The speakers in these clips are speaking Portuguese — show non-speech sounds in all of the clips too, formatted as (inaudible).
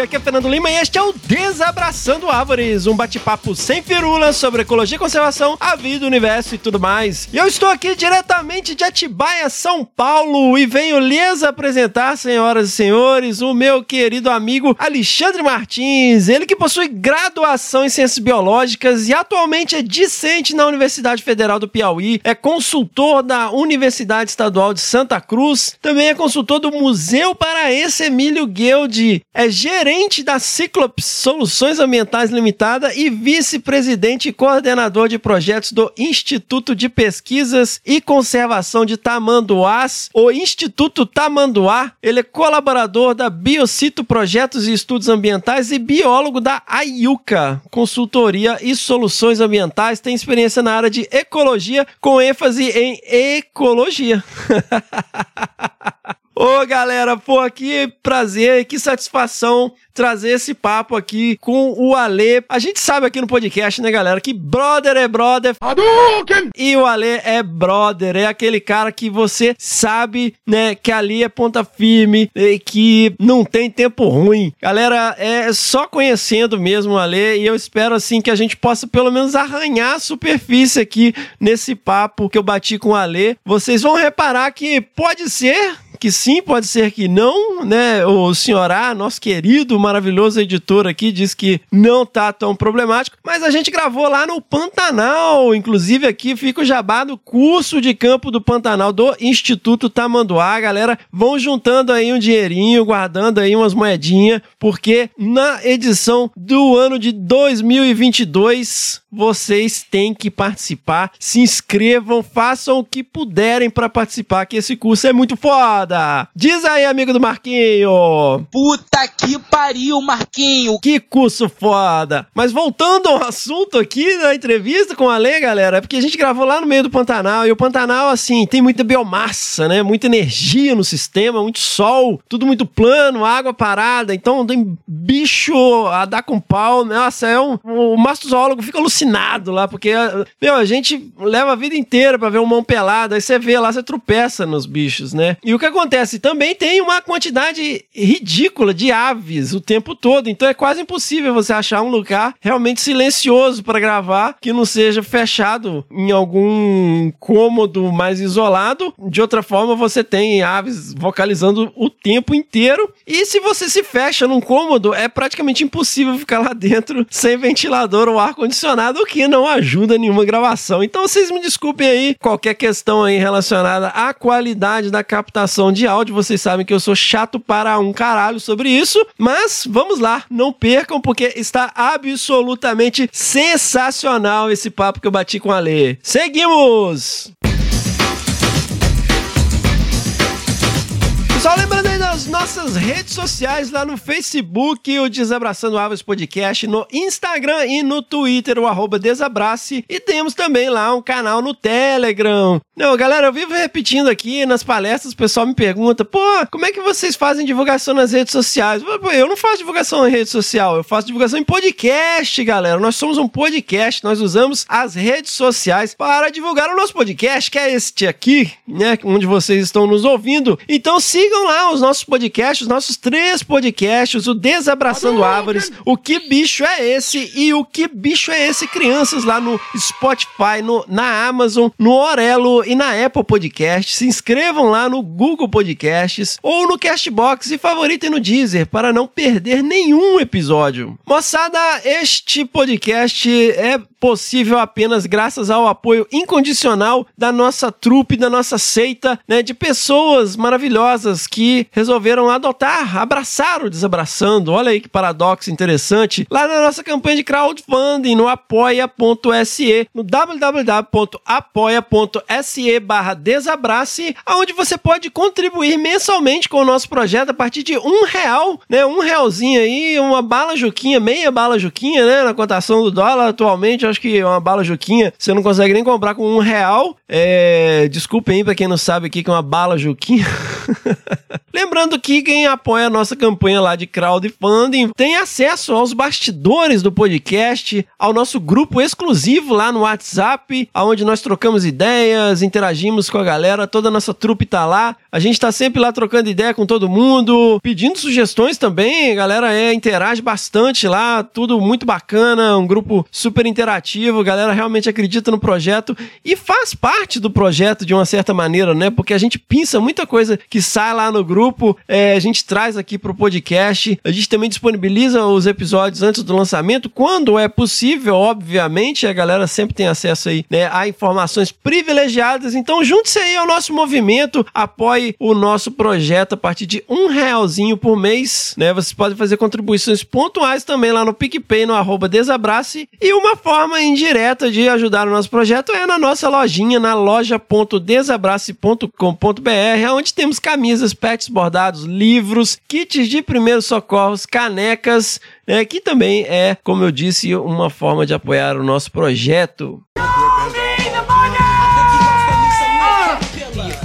Aqui é Fernando Lima e este é o Desabraçando Árvores, um bate-papo sem firulas sobre ecologia e conservação, a vida, o universo e tudo mais. E eu estou aqui diretamente de Atibaia, São Paulo, e venho lhes apresentar, senhoras e senhores, o meu querido amigo Alexandre Martins, ele que possui graduação em Ciências Biológicas e atualmente é discente na Universidade Federal do Piauí, é consultor da Universidade Estadual de Santa Cruz, também é consultor do Museu Paraense Emílio Guilde, é gerente da Ciclops Soluções Ambientais Limitada e vice-presidente e coordenador de projetos do Instituto de Pesquisas e Conservação de Tamanduás, o Instituto Tamanduá. Ele é colaborador da Biocito Projetos e Estudos Ambientais e biólogo da AIUCA, Consultoria e Soluções Ambientais. Tem experiência na área de ecologia, com ênfase em ecologia. (laughs) Ô galera, pô, que prazer, que satisfação trazer esse papo aqui com o Ale. A gente sabe aqui no podcast, né, galera, que brother é brother. Hadouken! E o Ale é brother, é aquele cara que você sabe, né, que ali é ponta firme e que não tem tempo ruim. Galera, é só conhecendo mesmo o Ale e eu espero assim que a gente possa pelo menos arranhar a superfície aqui nesse papo que eu bati com o Ale. Vocês vão reparar que pode ser que sim, pode ser que não, né? O senhor A, nosso querido, maravilhoso editor aqui, diz que não tá tão problemático, mas a gente gravou lá no Pantanal, inclusive aqui fica o jabá do curso de campo do Pantanal do Instituto Tamanduá, galera, vão juntando aí um dinheirinho, guardando aí umas moedinhas, porque na edição do ano de 2022 vocês têm que participar, se inscrevam, façam o que puderem para participar, que esse curso é muito foda. Diz aí, amigo do Marquinho. Puta que pariu, Marquinho. Que curso foda. Mas voltando ao assunto aqui da entrevista com a Lê, galera, é porque a gente gravou lá no meio do Pantanal e o Pantanal, assim, tem muita biomassa, né? Muita energia no sistema, muito sol, tudo muito plano, água parada, então tem bicho a dar com pau. Nossa, é um. O mastozoólogo fica alucinado lá, porque, meu, a gente leva a vida inteira para ver um mão pelado, aí você vê lá, você tropeça nos bichos, né? E o que acontece? Também tem uma quantidade ridícula de aves o tempo todo, então é quase impossível você achar um lugar realmente silencioso para gravar que não seja fechado em algum cômodo mais isolado. De outra forma, você tem aves vocalizando o tempo inteiro. E se você se fecha num cômodo, é praticamente impossível ficar lá dentro sem ventilador ou ar condicionado, o que não ajuda nenhuma gravação. Então vocês me desculpem aí qualquer questão aí relacionada à qualidade da captação de áudio. Vocês sabem que eu sou chato para um caralho sobre isso, mas vamos lá, não percam porque está absolutamente sensacional esse papo que eu bati com a Lê. Seguimos! Lembrando aí das nossas redes sociais lá no Facebook, o Desabraçando Árvores Podcast, no Instagram e no Twitter, o arroba Desabrace. E temos também lá um canal no Telegram. Não, galera, eu vivo repetindo aqui nas palestras, o pessoal me pergunta, pô, como é que vocês fazem divulgação nas redes sociais? Eu não faço divulgação em rede social, eu faço divulgação em podcast, galera. Nós somos um podcast, nós usamos as redes sociais para divulgar o nosso podcast, que é este aqui, né, onde vocês estão nos ouvindo. Então siga lá os nossos podcasts, os nossos três podcasts, o Desabraçando Árvores, o Que Bicho é Esse e o Que Bicho é Esse Crianças lá no Spotify, no, na Amazon, no Orelo e na Apple Podcasts. Se inscrevam lá no Google Podcasts ou no Castbox e favoritem no Deezer para não perder nenhum episódio. Moçada, este podcast é possível apenas graças ao apoio incondicional da nossa trupe, da nossa seita, né, de pessoas maravilhosas que resolveram adotar, abraçar o Desabraçando. Olha aí que paradoxo interessante. Lá na nossa campanha de crowdfunding no apoia.se, no www.apoia.se barra desabrace, onde você pode contribuir mensalmente com o nosso projeto a partir de um real, né? Um realzinho aí, uma bala juquinha, meia bala juquinha, né? Na cotação do dólar atualmente, acho que uma bala juquinha você não consegue nem comprar com um real. É... Desculpem aí pra quem não sabe o que é uma bala juquinha. (laughs) (laughs) Lembrando que quem apoia a nossa campanha lá de crowdfunding tem acesso aos bastidores do podcast, ao nosso grupo exclusivo lá no WhatsApp, onde nós trocamos ideias, interagimos com a galera, toda a nossa trupe tá lá. A gente tá sempre lá trocando ideia com todo mundo, pedindo sugestões também. A galera é, interage bastante lá, tudo muito bacana, um grupo super interativo. A galera realmente acredita no projeto e faz parte do projeto de uma certa maneira, né? Porque a gente pensa muita coisa que sai lá no grupo, é, a gente traz aqui pro podcast. A gente também disponibiliza os episódios antes do lançamento, quando é possível, obviamente. A galera sempre tem acesso aí né, a informações privilegiadas. Então, junte-se aí ao nosso movimento, apoie o nosso projeto a partir de um realzinho por mês. Né? Vocês podem fazer contribuições pontuais também lá no PicPay, no arroba Desabrace. E uma forma indireta de ajudar o nosso projeto é na nossa lojinha, na loja.desabrace.com.br, onde temos camisas, pets bordados, livros, kits de primeiros socorros, canecas, né, que também é, como eu disse, uma forma de apoiar o nosso projeto.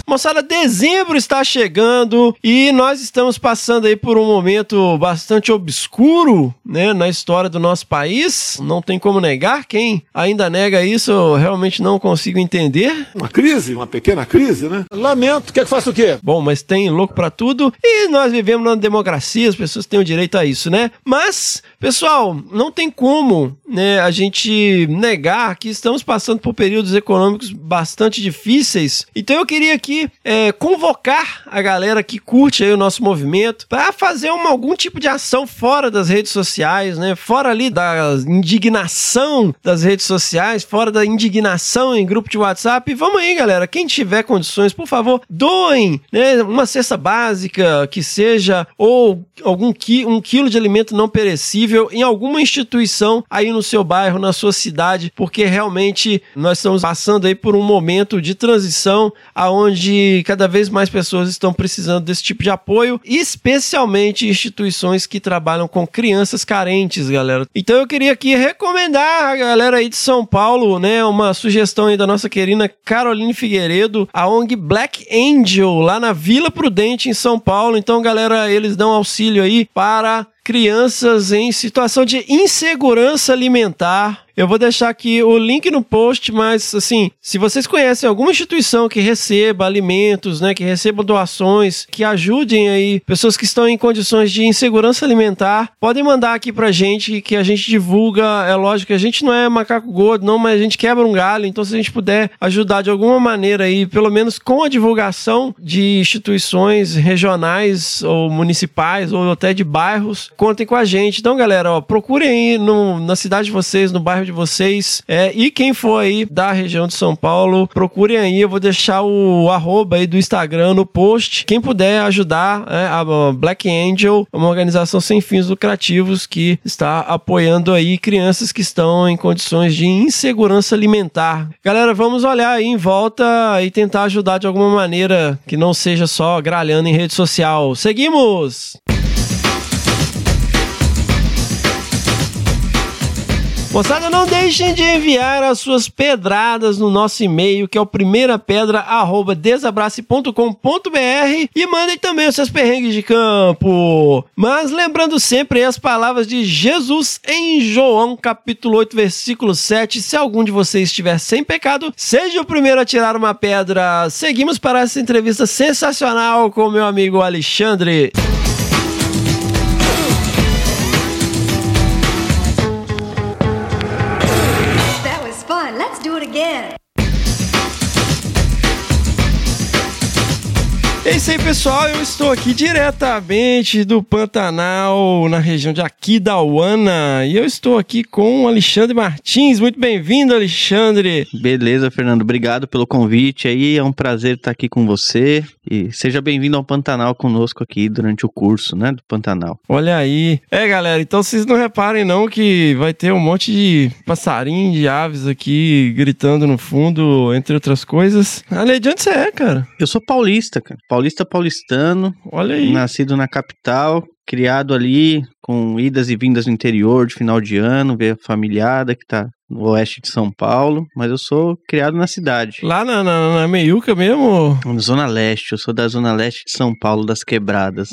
Moçada, dezembro está chegando e nós estamos passando aí por um momento bastante obscuro, né, na história do nosso país. Não tem como negar. Quem ainda nega isso, eu realmente não consigo entender. Uma crise, uma pequena crise, né? Lamento, quer que faça o quê? Bom, mas tem louco para tudo e nós vivemos numa democracia, as pessoas têm o direito a isso, né? Mas, pessoal, não tem como, né, a gente negar que estamos passando por períodos econômicos bastante difíceis. Então eu queria aqui é, convocar a galera que curte aí o nosso movimento para fazer uma, algum tipo de ação fora das redes sociais, né? Fora ali da indignação das redes sociais, fora da indignação em grupo de WhatsApp. Vamos aí, galera. Quem tiver condições, por favor, doem né? uma cesta básica que seja ou algum qui um quilo de alimento não perecível em alguma instituição aí no seu bairro, na sua cidade, porque realmente nós estamos passando aí por um momento de transição aonde onde cada vez mais pessoas estão precisando desse tipo de apoio, especialmente instituições que trabalham com crianças carentes, galera. Então eu queria aqui recomendar a galera aí de São Paulo, né, uma sugestão aí da nossa querida Caroline Figueiredo, a ONG Black Angel, lá na Vila Prudente, em São Paulo. Então, galera, eles dão auxílio aí para crianças em situação de insegurança alimentar eu vou deixar aqui o link no post, mas assim, se vocês conhecem alguma instituição que receba alimentos, né, que receba doações, que ajudem aí pessoas que estão em condições de insegurança alimentar, podem mandar aqui pra gente que a gente divulga. É lógico que a gente não é macaco gordo, não, mas a gente quebra um galho, então se a gente puder ajudar de alguma maneira aí, pelo menos com a divulgação de instituições regionais ou municipais ou até de bairros, contem com a gente. Então, galera, ó, procurem aí no, na cidade de vocês, no bairro de vocês. É, e quem for aí da região de São Paulo, procurem aí. Eu vou deixar o arroba aí do Instagram no post. Quem puder ajudar é, a Black Angel, uma organização sem fins lucrativos que está apoiando aí crianças que estão em condições de insegurança alimentar. Galera, vamos olhar aí em volta e tentar ajudar de alguma maneira que não seja só gralhando em rede social. Seguimos! Moçada, não deixem de enviar as suas pedradas no nosso e-mail, que é o primeirapedra@desabrace.com.br e mandem também os seus perrengues de campo. Mas lembrando sempre as palavras de Jesus em João, capítulo 8, versículo 7. Se algum de vocês estiver sem pecado, seja o primeiro a tirar uma pedra. Seguimos para essa entrevista sensacional com o meu amigo Alexandre. É isso aí, pessoal. Eu estou aqui diretamente do Pantanal, na região de Aquidauana. E eu estou aqui com o Alexandre Martins. Muito bem-vindo, Alexandre. Beleza, Fernando. Obrigado pelo convite aí. É um prazer estar aqui com você. E seja bem-vindo ao Pantanal conosco aqui durante o curso, né, do Pantanal. Olha aí. É, galera, então vocês não reparem não que vai ter um monte de passarinho, de aves aqui gritando no fundo, entre outras coisas. Ale, de onde você é, cara? Eu sou paulista, cara. Paulista paulistano, Olha aí. nascido na capital, criado ali com idas e vindas no interior de final de ano, ver a familiada que tá no oeste de São Paulo, mas eu sou criado na cidade. Lá na, na, na Meiuca mesmo? Na Zona Leste, eu sou da Zona Leste de São Paulo, das quebradas.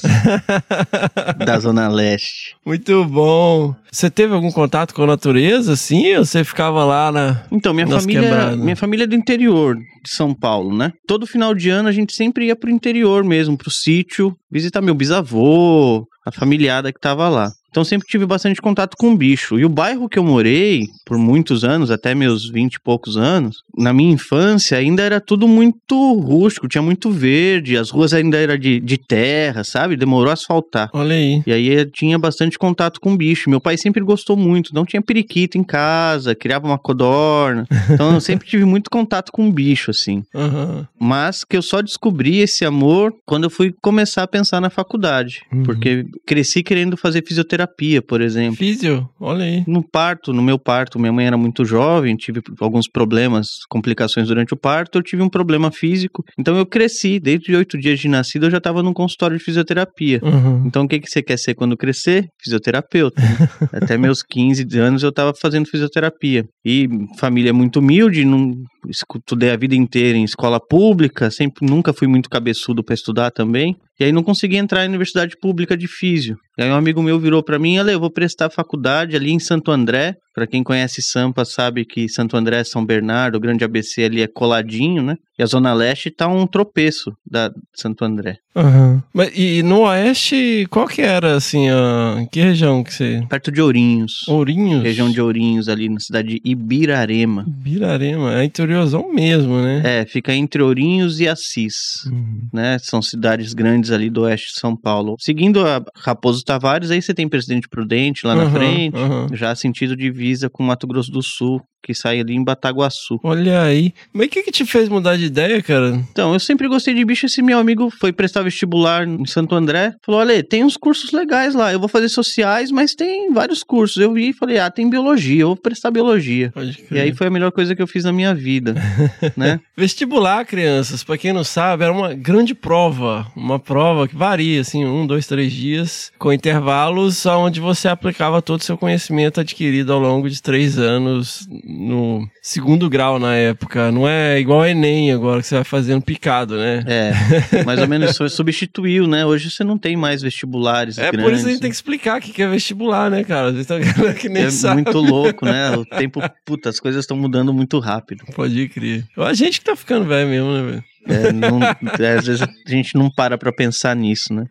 (laughs) da Zona Leste. Muito bom. Você teve algum contato com a natureza, assim? Ou você ficava lá na. Então, minha família, quebradas. minha família é do interior de São Paulo, né? Todo final de ano a gente sempre ia pro interior mesmo, pro sítio, visitar meu bisavô, a familiada que tava lá. Então sempre tive bastante contato com bicho. E o bairro que eu morei por muitos anos, até meus 20 e poucos anos, na minha infância ainda era tudo muito rústico, tinha muito verde, as ruas ainda eram de, de terra, sabe? Demorou a asfaltar. Olha aí. E aí eu tinha bastante contato com bicho. Meu pai sempre gostou muito. Não tinha periquito em casa, criava uma codorna. Então eu sempre tive muito contato com bicho, assim. Aham. Mas que eu só descobri esse amor quando eu fui começar a pensar na faculdade. Uhum. Porque cresci querendo fazer fisioterapia, por exemplo. Físio, olha aí. No parto, no meu parto, minha mãe era muito jovem, tive alguns problemas, complicações durante o parto, eu tive um problema físico. Então eu cresci, desde oito dias de nascido eu já estava num consultório de fisioterapia. Uhum. Então, o que, que você quer ser quando crescer? Fisioterapeuta. (laughs) Até meus 15 anos eu estava fazendo fisioterapia. E família muito humilde, não, estudei a vida inteira em escola pública, sempre nunca fui muito cabeçudo para estudar também. E aí não consegui entrar na universidade pública de físio. E aí um amigo meu virou para mim, Ale, eu vou prestar faculdade ali em Santo André. Para quem conhece Sampa sabe que Santo André, São Bernardo, o grande ABC ali é coladinho, né? E a Zona Leste tá um tropeço da Santo André. Aham. Mas, e no oeste, qual que era, assim, a... em que região que você... Perto de Ourinhos. Ourinhos? Região de Ourinhos, ali na cidade de Ibirarema. Birarema, é interiorzão mesmo, né? É, fica entre Ourinhos e Assis, Uhum. né? São cidades grandes ali do oeste de São Paulo. Seguindo a Raposo Tavares, aí você tem Presidente Prudente lá na Aham, frente, já sentido divisa com Mato Grosso do Sul, que sai ali em Bataguaçu. Olha aí. Mas o que que te fez mudar de ideia, cara? Então, eu sempre gostei de bicho. Esse meu amigo foi prestar vestibular em Santo André. Falou: Olha, tem uns cursos legais lá. Eu vou fazer sociais, mas tem vários cursos. Eu vi e falei: Ah, tem biologia. Eu vou prestar biologia. Pode E aí foi a melhor coisa que eu fiz na minha vida, (laughs) né? Vestibular, crianças, pra quem não sabe, era uma grande prova. Uma prova que varia, assim, um, dois, três dias, com intervalos onde você aplicava todo o seu conhecimento adquirido ao longo de três anos no segundo grau na época. Não é igual ao Enem agora, que você vai fazendo picado, né? É, mais ou menos isso substituiu, né? Hoje você não tem mais vestibulares É, grandes. por isso a gente tem que explicar o que é vestibular, né, cara? Às vezes que nem É sabe. muito louco, né? O tempo, puta, as coisas estão mudando muito rápido. Pode crer. A gente que tá ficando velho mesmo, né, velho? É, não- é, às vezes a gente não para pra pensar nisso, né?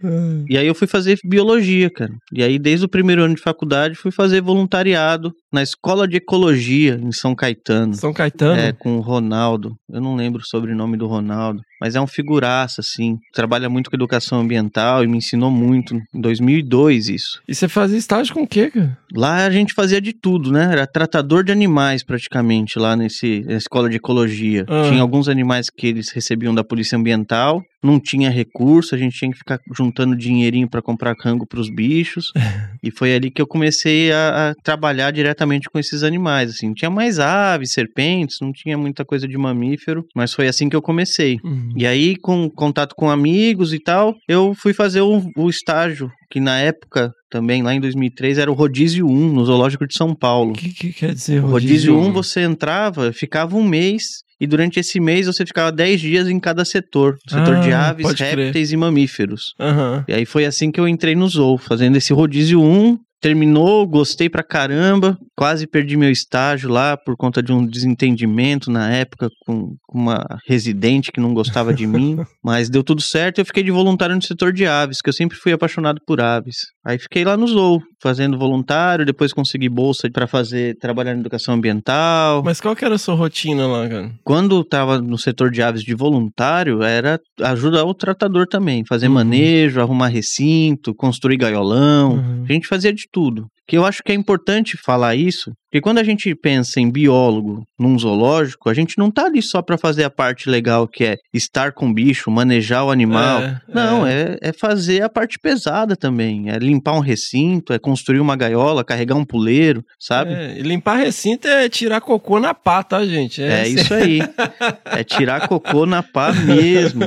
E aí eu fui fazer biologia, cara. E aí, desde o primeiro ano de faculdade, fui fazer voluntariado na Escola de Ecologia, em São Caetano. São Caetano? É, com o Ronaldo. Eu não lembro o sobrenome do Ronaldo. Mas é um figuraça, assim. Trabalha muito com educação ambiental e me ensinou muito. Em 2002, isso. E você fazia estágio com o quê, cara? Lá a gente fazia de tudo, né? Era tratador de animais, praticamente, lá nesse, na escola de ecologia. Ah. Tinha alguns animais que eles recebiam da polícia ambiental, não tinha recurso, a gente tinha que ficar juntando dinheirinho para comprar rango para os bichos. (laughs) e foi ali que eu comecei a, a trabalhar diretamente com esses animais, assim. Tinha mais aves, serpentes, não tinha muita coisa de mamífero, mas foi assim que eu comecei. Uhum. E aí, com contato com amigos e tal, eu fui fazer o, o estágio, que na época, também lá em 2003, era o Rodízio 1, no Zoológico de São Paulo. O que, que quer dizer O Rodízio 1, você entrava, ficava um mês, e durante esse mês você ficava 10 dias em cada setor. Setor de Ah, aves, pode crer. répteis e mamíferos. Aham. E aí foi assim que eu entrei no Zoo, fazendo esse Rodízio 1, terminou, gostei pra caramba, quase perdi meu estágio lá por conta de um desentendimento na época com com uma residente que não gostava de mim, (laughs) mas deu tudo certo e eu fiquei de voluntário no setor de aves, que eu sempre fui apaixonado por aves. Aí fiquei lá no Zoo, fazendo voluntário, depois consegui bolsa pra fazer trabalhar em educação ambiental. Mas qual que era a sua rotina lá, cara? Quando eu tava no setor de aves de voluntário, era ajudar o tratador também, fazer Uhum. manejo, arrumar recinto, construir gaiolão. Uhum. A gente fazia de tudo. Que eu acho que é importante falar isso, porque quando a gente pensa em biólogo num zoológico, a gente não tá ali só para fazer a parte legal que é estar com o bicho, manejar o animal. É, não, é. É, fazer a parte pesada também. É limpar um recinto, é construir uma gaiola, carregar um puleiro, sabe? É, limpar recinto é tirar cocô na pá, tá, gente? É, isso aí. (laughs) É tirar cocô na pá mesmo.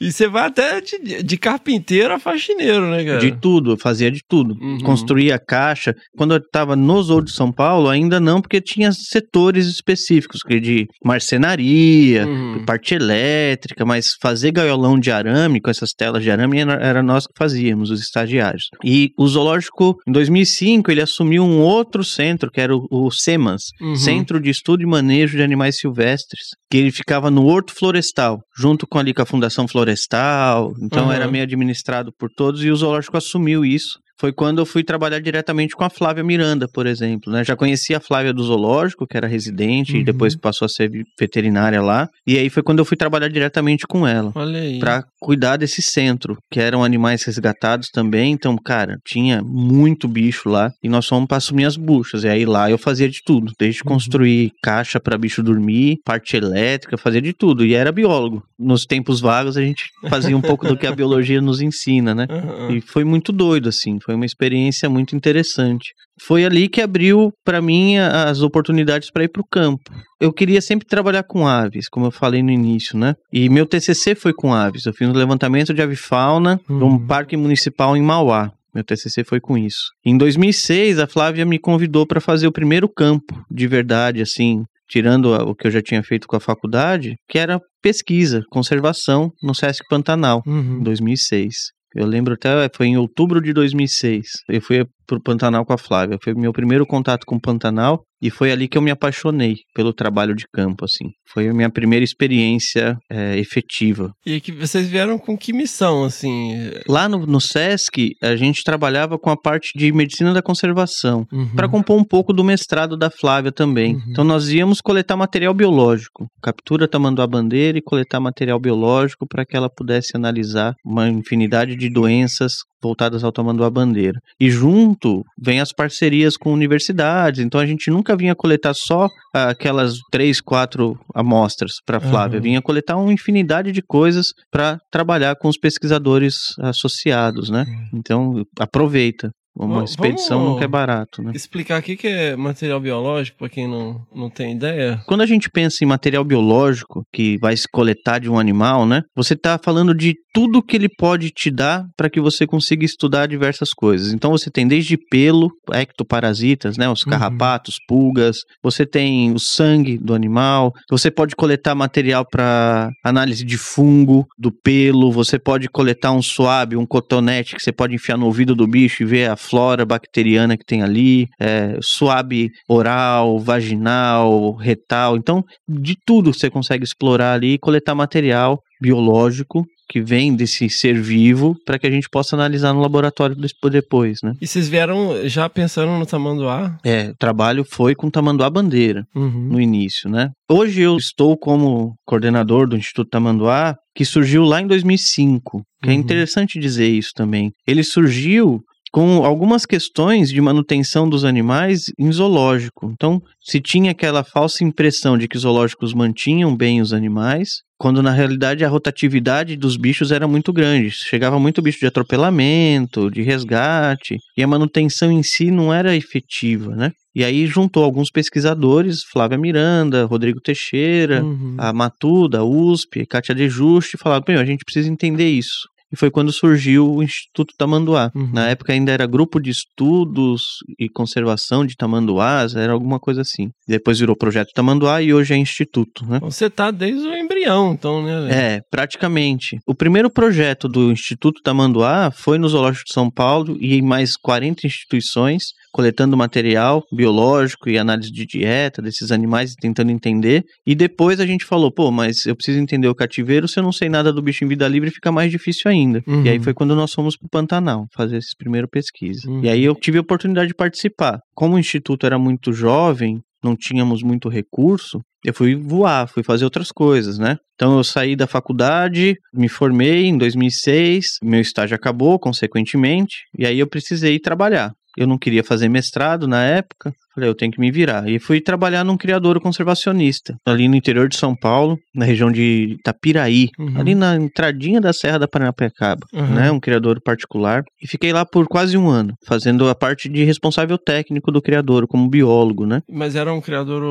E você vai até de, de carpinteiro a faxineiro, né, cara? De tudo, eu fazia de tudo. Uhum. Construía caixa. Quando eu estava no Zoo de São Paulo, ainda não, porque tinha setores específicos, que de marcenaria, Uhum. parte elétrica, mas fazer gaiolão de arame, com essas telas de arame, era, era nós que fazíamos, os estagiários. E o zoológico, em 2005, ele assumiu um outro centro, que era o, o CEMAS, Uhum. Centro de Estudo e Manejo de Animais Silvestres, que ele ficava no Horto Florestal, junto com ali com a Fundação Florestal, então Uhum. era meio administrado por todos, e o zoológico assumiu isso. Foi quando eu fui trabalhar diretamente com a Flávia Miranda, por exemplo, né? Já conhecia a Flávia do zoológico, que era residente, Uhum. e depois passou a ser veterinária lá. E aí foi quando eu fui trabalhar diretamente com ela. Olha aí. Pra cuidar desse centro, que eram animais resgatados também. Então, cara, tinha muito bicho lá. E nós fomos pra assumir as buchas. E aí lá eu fazia de tudo. Desde Uhum. construir caixa pra bicho dormir, parte elétrica, fazia de tudo. E era biólogo. Nos tempos vagos a gente fazia um pouco do que a (laughs) biologia nos ensina, né? Aham. E foi muito doido, assim. Foi uma experiência muito interessante. Foi ali que abriu pra mim as oportunidades para ir pro campo. Eu queria sempre trabalhar com aves, como eu falei no início, né? E meu TCC foi com aves. Eu fiz um levantamento de avifauna Uhum. parque municipal em Mauá. Meu TCC foi com isso. Em 2006, a Flávia me convidou para fazer o primeiro campo de verdade, assim, tirando o que eu já tinha feito com a faculdade, que era pesquisa, conservação no Sesc Pantanal em Uhum. 2006. Eu lembro até, foi em outubro de 2006. Eu fui pro Pantanal com a Flávia. Foi meu primeiro contato com o Pantanal e foi ali que eu me apaixonei pelo trabalho de campo, assim. Foi a minha primeira experiência é, efetiva. E que vocês vieram com que missão, assim? Lá no, no Sesc, a gente trabalhava com a parte de medicina da conservação. Uhum. Para compor um pouco do mestrado da Flávia também. Uhum. Então nós íamos coletar material biológico, captura tamanduá bandeira e coletar material biológico para que ela pudesse analisar uma infinidade de doenças voltadas ao tamanduá bandeira. E junto vem as parcerias com universidades. Então a gente nunca vinha coletar só aquelas três, quatro amostras para Flávia, Aham. vinha coletar uma infinidade de coisas para trabalhar com os pesquisadores associados, né? Então aproveita. Uma expedição nunca é barato, né? Explicar o que é material biológico, pra quem não, não tem ideia. Quando a gente pensa em material biológico que vai se coletar de um animal, né? Você está falando de tudo que ele pode te dar para que você consiga estudar diversas coisas. Então você tem desde pelo, ectoparasitas, né? Os Uhum. carrapatos, pulgas. Você tem o sangue do animal. Você pode coletar material para análise de fungo do pelo. Você pode coletar um suave, um cotonete que você pode enfiar no ouvido do bicho e ver a flora bacteriana que tem ali. É, suave oral, vaginal, retal. Então, de tudo você consegue explorar ali e coletar material biológico que vem desse ser vivo para que a gente possa analisar no laboratório depois, né? E vocês vieram já pensando no tamanduá? É, o trabalho foi com tamanduá bandeira Uhum. no início, né? Hoje eu estou como coordenador do Instituto Tamanduá, que surgiu lá em 2005. Que é Uhum. interessante dizer isso também. Ele surgiu com algumas questões de manutenção dos animais em zoológico. Então, se tinha aquela falsa impressão de que os zoológicos mantinham bem os animais, quando na realidade a rotatividade dos bichos era muito grande. Chegava muito bicho de atropelamento, de resgate, e a manutenção em si não era efetiva, né? E aí juntou alguns pesquisadores, Flávia Miranda, Rodrigo Teixeira, Uhum. a Matuda, a USP, Kátia De Juste, falaram, "Bem, a gente precisa entender isso. E foi quando surgiu o Instituto Tamanduá. Uhum. Na época ainda era Grupo de Estudos e Conservação de Tamanduás, era alguma coisa assim. Depois virou Projeto Tamanduá e hoje é Instituto, né? Então Você tá desde o embrião, então, né? É, praticamente. O primeiro projeto do Instituto Tamanduá foi no Zoológico de São Paulo e em mais 40 instituições, coletando material biológico e análise de dieta desses animais e tentando entender. E depois a gente falou, pô, mas eu preciso entender o cativeiro, se eu não sei nada do bicho em vida livre, fica mais difícil ainda. Uhum. E aí foi quando nós fomos pro Pantanal fazer essa primeira pesquisa. Uhum. E aí eu tive a oportunidade de participar. Como o instituto era muito jovem, não tínhamos muito recurso, eu fui voar, fui fazer outras coisas, né? Então eu saí da faculdade, me formei em 2006, meu estágio acabou, consequentemente, e aí eu precisei trabalhar. Eu não queria fazer mestrado na época, falei, eu tenho que me virar. E fui trabalhar num criador conservacionista, ali no interior de São Paulo, na região de Itapiraí, Uhum. ali na entradinha da Serra da Paranapiacaba, Uhum. né? Um criador particular. E fiquei lá por quase um ano, fazendo a parte de responsável técnico do criador, como biólogo, né? Mas era um criador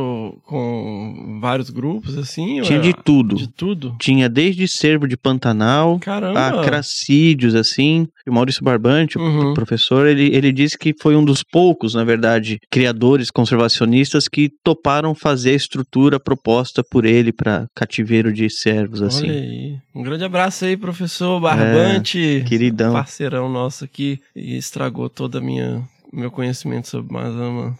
com vários grupos, assim? Tinha de tudo. De tudo? Tinha desde cervo de Pantanal Caramba! a cracídeos, assim. E o Maurício Barbante, o Uhum. professor, ele, ele disse que foi um dos poucos, na verdade, criadores conservacionistas que toparam fazer a estrutura proposta por ele para cativeiro de cervos, assim. Olha aí. Um grande abraço aí, professor Barbante. queridão. Parceirão nosso aqui. E estragou toda a minha... Meu conhecimento sobre Mazama.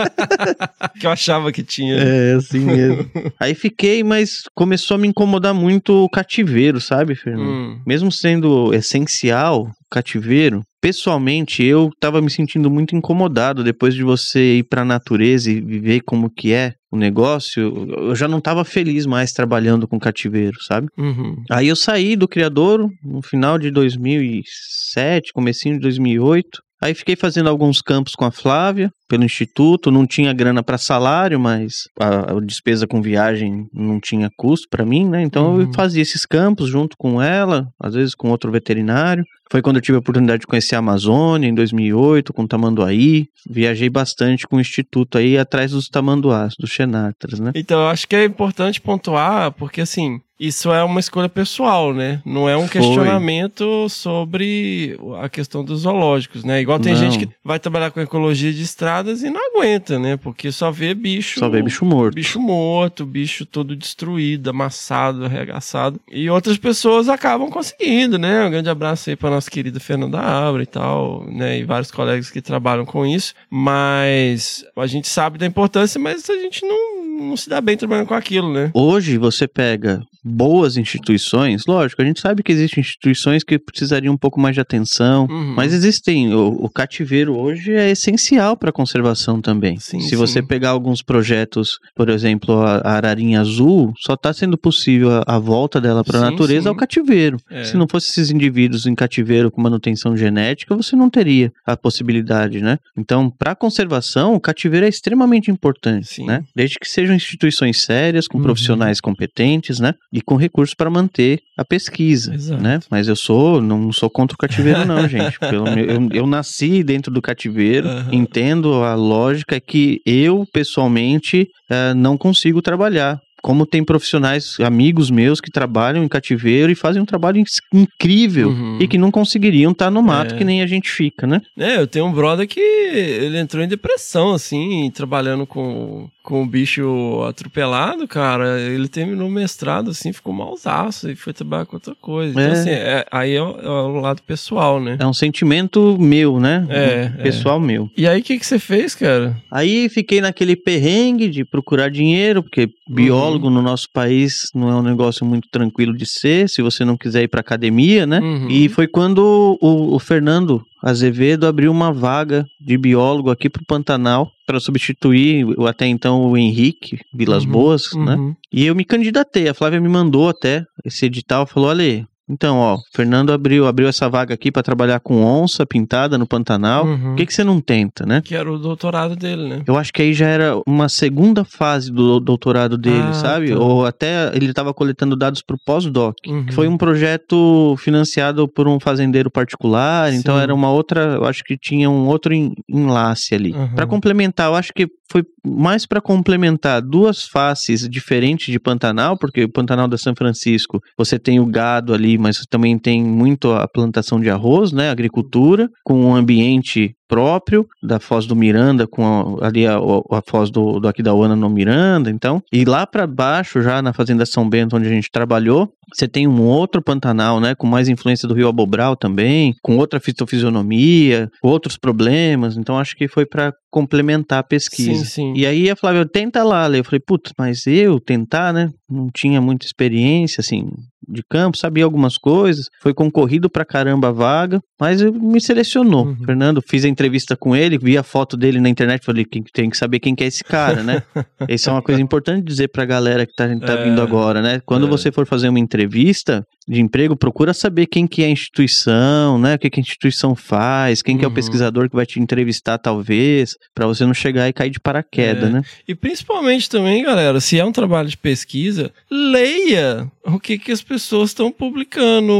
(laughs) que eu achava que tinha. É, assim mesmo. Aí fiquei, mas começou a me incomodar muito o cativeiro, sabe, Fernando? Hum. Mesmo sendo essencial, cativeiro, pessoalmente eu tava me sentindo muito incomodado depois de você ir pra natureza e viver como que é o negócio. Eu já não tava feliz mais trabalhando com cativeiro, sabe? Uhum. Aí eu saí do criador no final de 2007, comecinho de 2008. Aí fiquei fazendo alguns campos com a Flávia, pelo instituto, não tinha grana para salário, mas a, a despesa com viagem não tinha custo para mim, né? Então eu Uhum. fazia esses campos junto com ela, às vezes com outro veterinário. Foi quando eu tive a oportunidade de conhecer a Amazônia em 2008, com Tamanduaí. Viajei bastante com o instituto aí atrás dos tamanduás, dos xenartras, né? Então, eu acho que é importante pontuar, porque assim, isso é uma escolha pessoal, né? Não é um Foi. questionamento sobre a questão dos zoológicos, né? Igual tem Não. gente que vai trabalhar com ecologia de e não aguenta, né? Porque só vê bicho. Só veio bicho morto. Bicho morto, bicho todo destruído, amassado, arregaçado. E outras pessoas acabam conseguindo, né? Um grande abraço aí pra nossa querida Fernanda Abra e tal, né? E vários colegas que trabalham com isso. Mas a gente sabe da importância, mas a gente não, não se dá bem trabalhando com aquilo, né? Hoje você pega boas instituições, lógico, a gente sabe que existem instituições que precisariam um pouco mais de atenção, Uhum. mas existem. O, o cativeiro hoje é essencial para a conservação também. Sim, Se sim. você pegar alguns projetos, por exemplo, a, a ararinha azul, só está sendo possível a, a volta dela para a natureza ao cativeiro. É. Se não fosse esses indivíduos em cativeiro com manutenção genética, você não teria a possibilidade, né? Então, para a conservação, o cativeiro é extremamente importante, Sim. né? Desde que sejam instituições sérias, com Uhum. profissionais competentes, né? E com recursos para manter a pesquisa, Exato. né? Mas eu sou, não sou contra o cativeiro não, (laughs) gente. Pelo eu, eu nasci dentro do cativeiro, Aham. entendo a lógica que eu, pessoalmente, eh, não consigo trabalhar. Como tem profissionais, amigos meus que trabalham em cativeiro e fazem um trabalho incrível Uhum. e que não conseguiriam estar no mato É. que nem a gente fica, né? É, eu tenho um brother que ele entrou em depressão, assim, trabalhando com, com o bicho atropelado, cara. Ele terminou o mestrado, assim, ficou malzaço e foi trabalhar com outra coisa. Então, É. assim, é- aí é, o- é o lado pessoal, né? É um sentimento meu, né? É, Um pessoal meu. E aí, o que, que você fez, cara? Aí fiquei naquele perrengue de procurar dinheiro, porque biólogo no nosso país não é um negócio muito tranquilo de ser, se você não quiser ir pra academia, né? Uhum. E foi quando o, o Fernando Azevedo abriu uma vaga de biólogo aqui pro Pantanal para substituir o até então o Henrique Vilas Uhum, Boas, né? Uhum. E eu me candidatei, a Flávia me mandou até esse edital, falou, olha, então, ó, o Fernando abriu, abriu essa vaga aqui para trabalhar com onça pintada no Pantanal. Uhum. Por que, que você não tenta, né? Que era o doutorado dele, né? Eu acho que aí já era uma segunda fase do doutorado dele, Ah, sabe? tá. Ou até ele estava coletando dados para o pós-doc, Uhum. que foi um projeto financiado por um fazendeiro particular, então Sim. era uma outra, eu acho que tinha um outro en- enlace ali. Uhum. Para complementar, eu acho que foi mais para complementar duas faces diferentes de Pantanal, porque o Pantanal da São Francisco, você tem o gado ali mas também tem muito a plantação de arroz, né? Agricultura, com um ambiente próprio da Foz do Miranda com a, ali a, a Foz do, do Aquidauana no Miranda, então, e lá para baixo já na Fazenda São Bento onde a gente trabalhou, você tem um outro Pantanal, né, com mais influência do Rio Abobral também, com outra fitofisionomia, outros problemas, então acho que foi para complementar a pesquisa. Sim, sim. E aí a Flávia, tenta lá, eu falei, putz, mas eu tentar, né, não tinha muita experiência, assim, de campo, sabia algumas coisas, foi concorrido pra caramba a vaga, mas eu- me selecionou. Uhum. Fernando, fiz a entrevista com ele, vi a foto dele na internet, falei, "Quem- tem que saber quem que é esse cara, né? (laughs) Isso é uma coisa importante dizer pra galera que tá, tá É, vindo agora, né? Quando é. você for fazer uma entrevista de emprego, procura saber quem que é a instituição, né? O que, que a instituição faz, quem que é o Uhum. pesquisador que vai te entrevistar, talvez, pra você não chegar e cair de paraquedas, É. né? E principalmente também, galera, se é um trabalho de pesquisa, leia o que, que as pessoas estão publicando,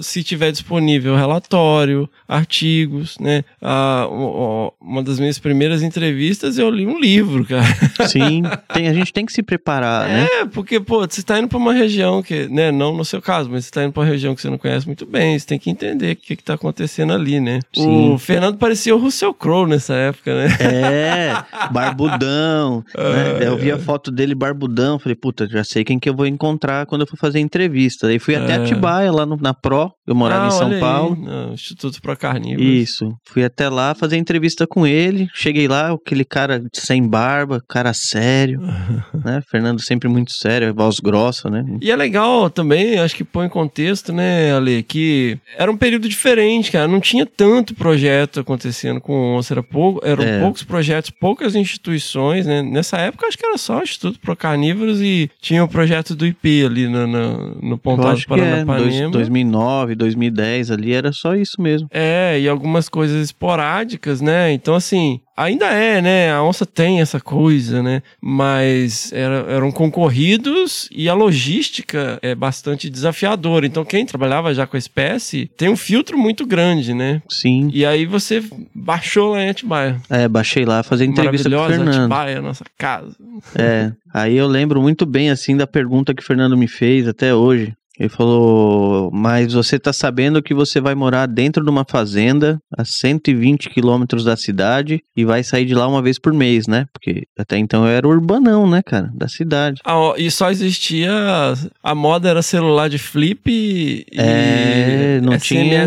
se tiver disponível relatório, artigos, né? Ah, o- uma das minhas primeiras entrevistas eu li um livro, cara. Sim, (laughs) tem, a gente tem que se preparar, né? É, porque, pô, você tá indo pra uma região que, né, não no seu caso, mas você tá indo pra uma região que você não conhece muito bem, você tem que entender o que que tá acontecendo ali, né? Sim. O Fernando parecia o Russell Crowe nessa época, né? É, barbudão. (laughs) né? Eu vi a foto dele barbudão. Falei, puta, já sei quem que eu vou encontrar quando eu for fazer entrevista. Aí fui até É. Atibaia, lá no- na Pro. Eu morava Ah, em São olha aí, Paulo. no Instituto Pro Carnívoros. Isso. Fui até lá fazer entrevista com ele. Cheguei lá, aquele cara sem barba, cara sério, (laughs) né? Fernando sempre muito sério, voz grossa, né? E é legal também, acho que põe em contexto, né, Ale, que era um período diferente, cara. Não tinha tanto projeto acontecendo com onça, era pouco, eram É. poucos projetos, poucas instituições, né? Nessa época, acho que era só o Instituto Pro Carnívoros e tinha o projeto do IP ali no, no, no Pontal que é, dois- Paranapanema. 2009, 2010 ali, era só isso mesmo. É, e algumas coisas esporádicas, né? Então, assim, ainda é, né? A onça tem essa coisa, né? Mas era- eram concorridos e a logística é bastante desafiadora. Então, quem trabalhava já com a espécie tem um filtro muito grande, né? Sim. E aí você baixou lá em Atibaia. É, baixei lá fazer entrevista com o Fernando. Atibaia, nossa casa. É, aí eu lembro muito bem, assim, da pergunta que o Fernando me fez até hoje. Ele falou, mas você tá sabendo que você vai morar dentro de uma fazenda a 120 quilômetros da cidade e vai sair de lá uma vez por mês, né? Porque até então eu era urbanão, né, cara, da cidade. Ah, e só existia. A moda era celular de flip e. É, não SMS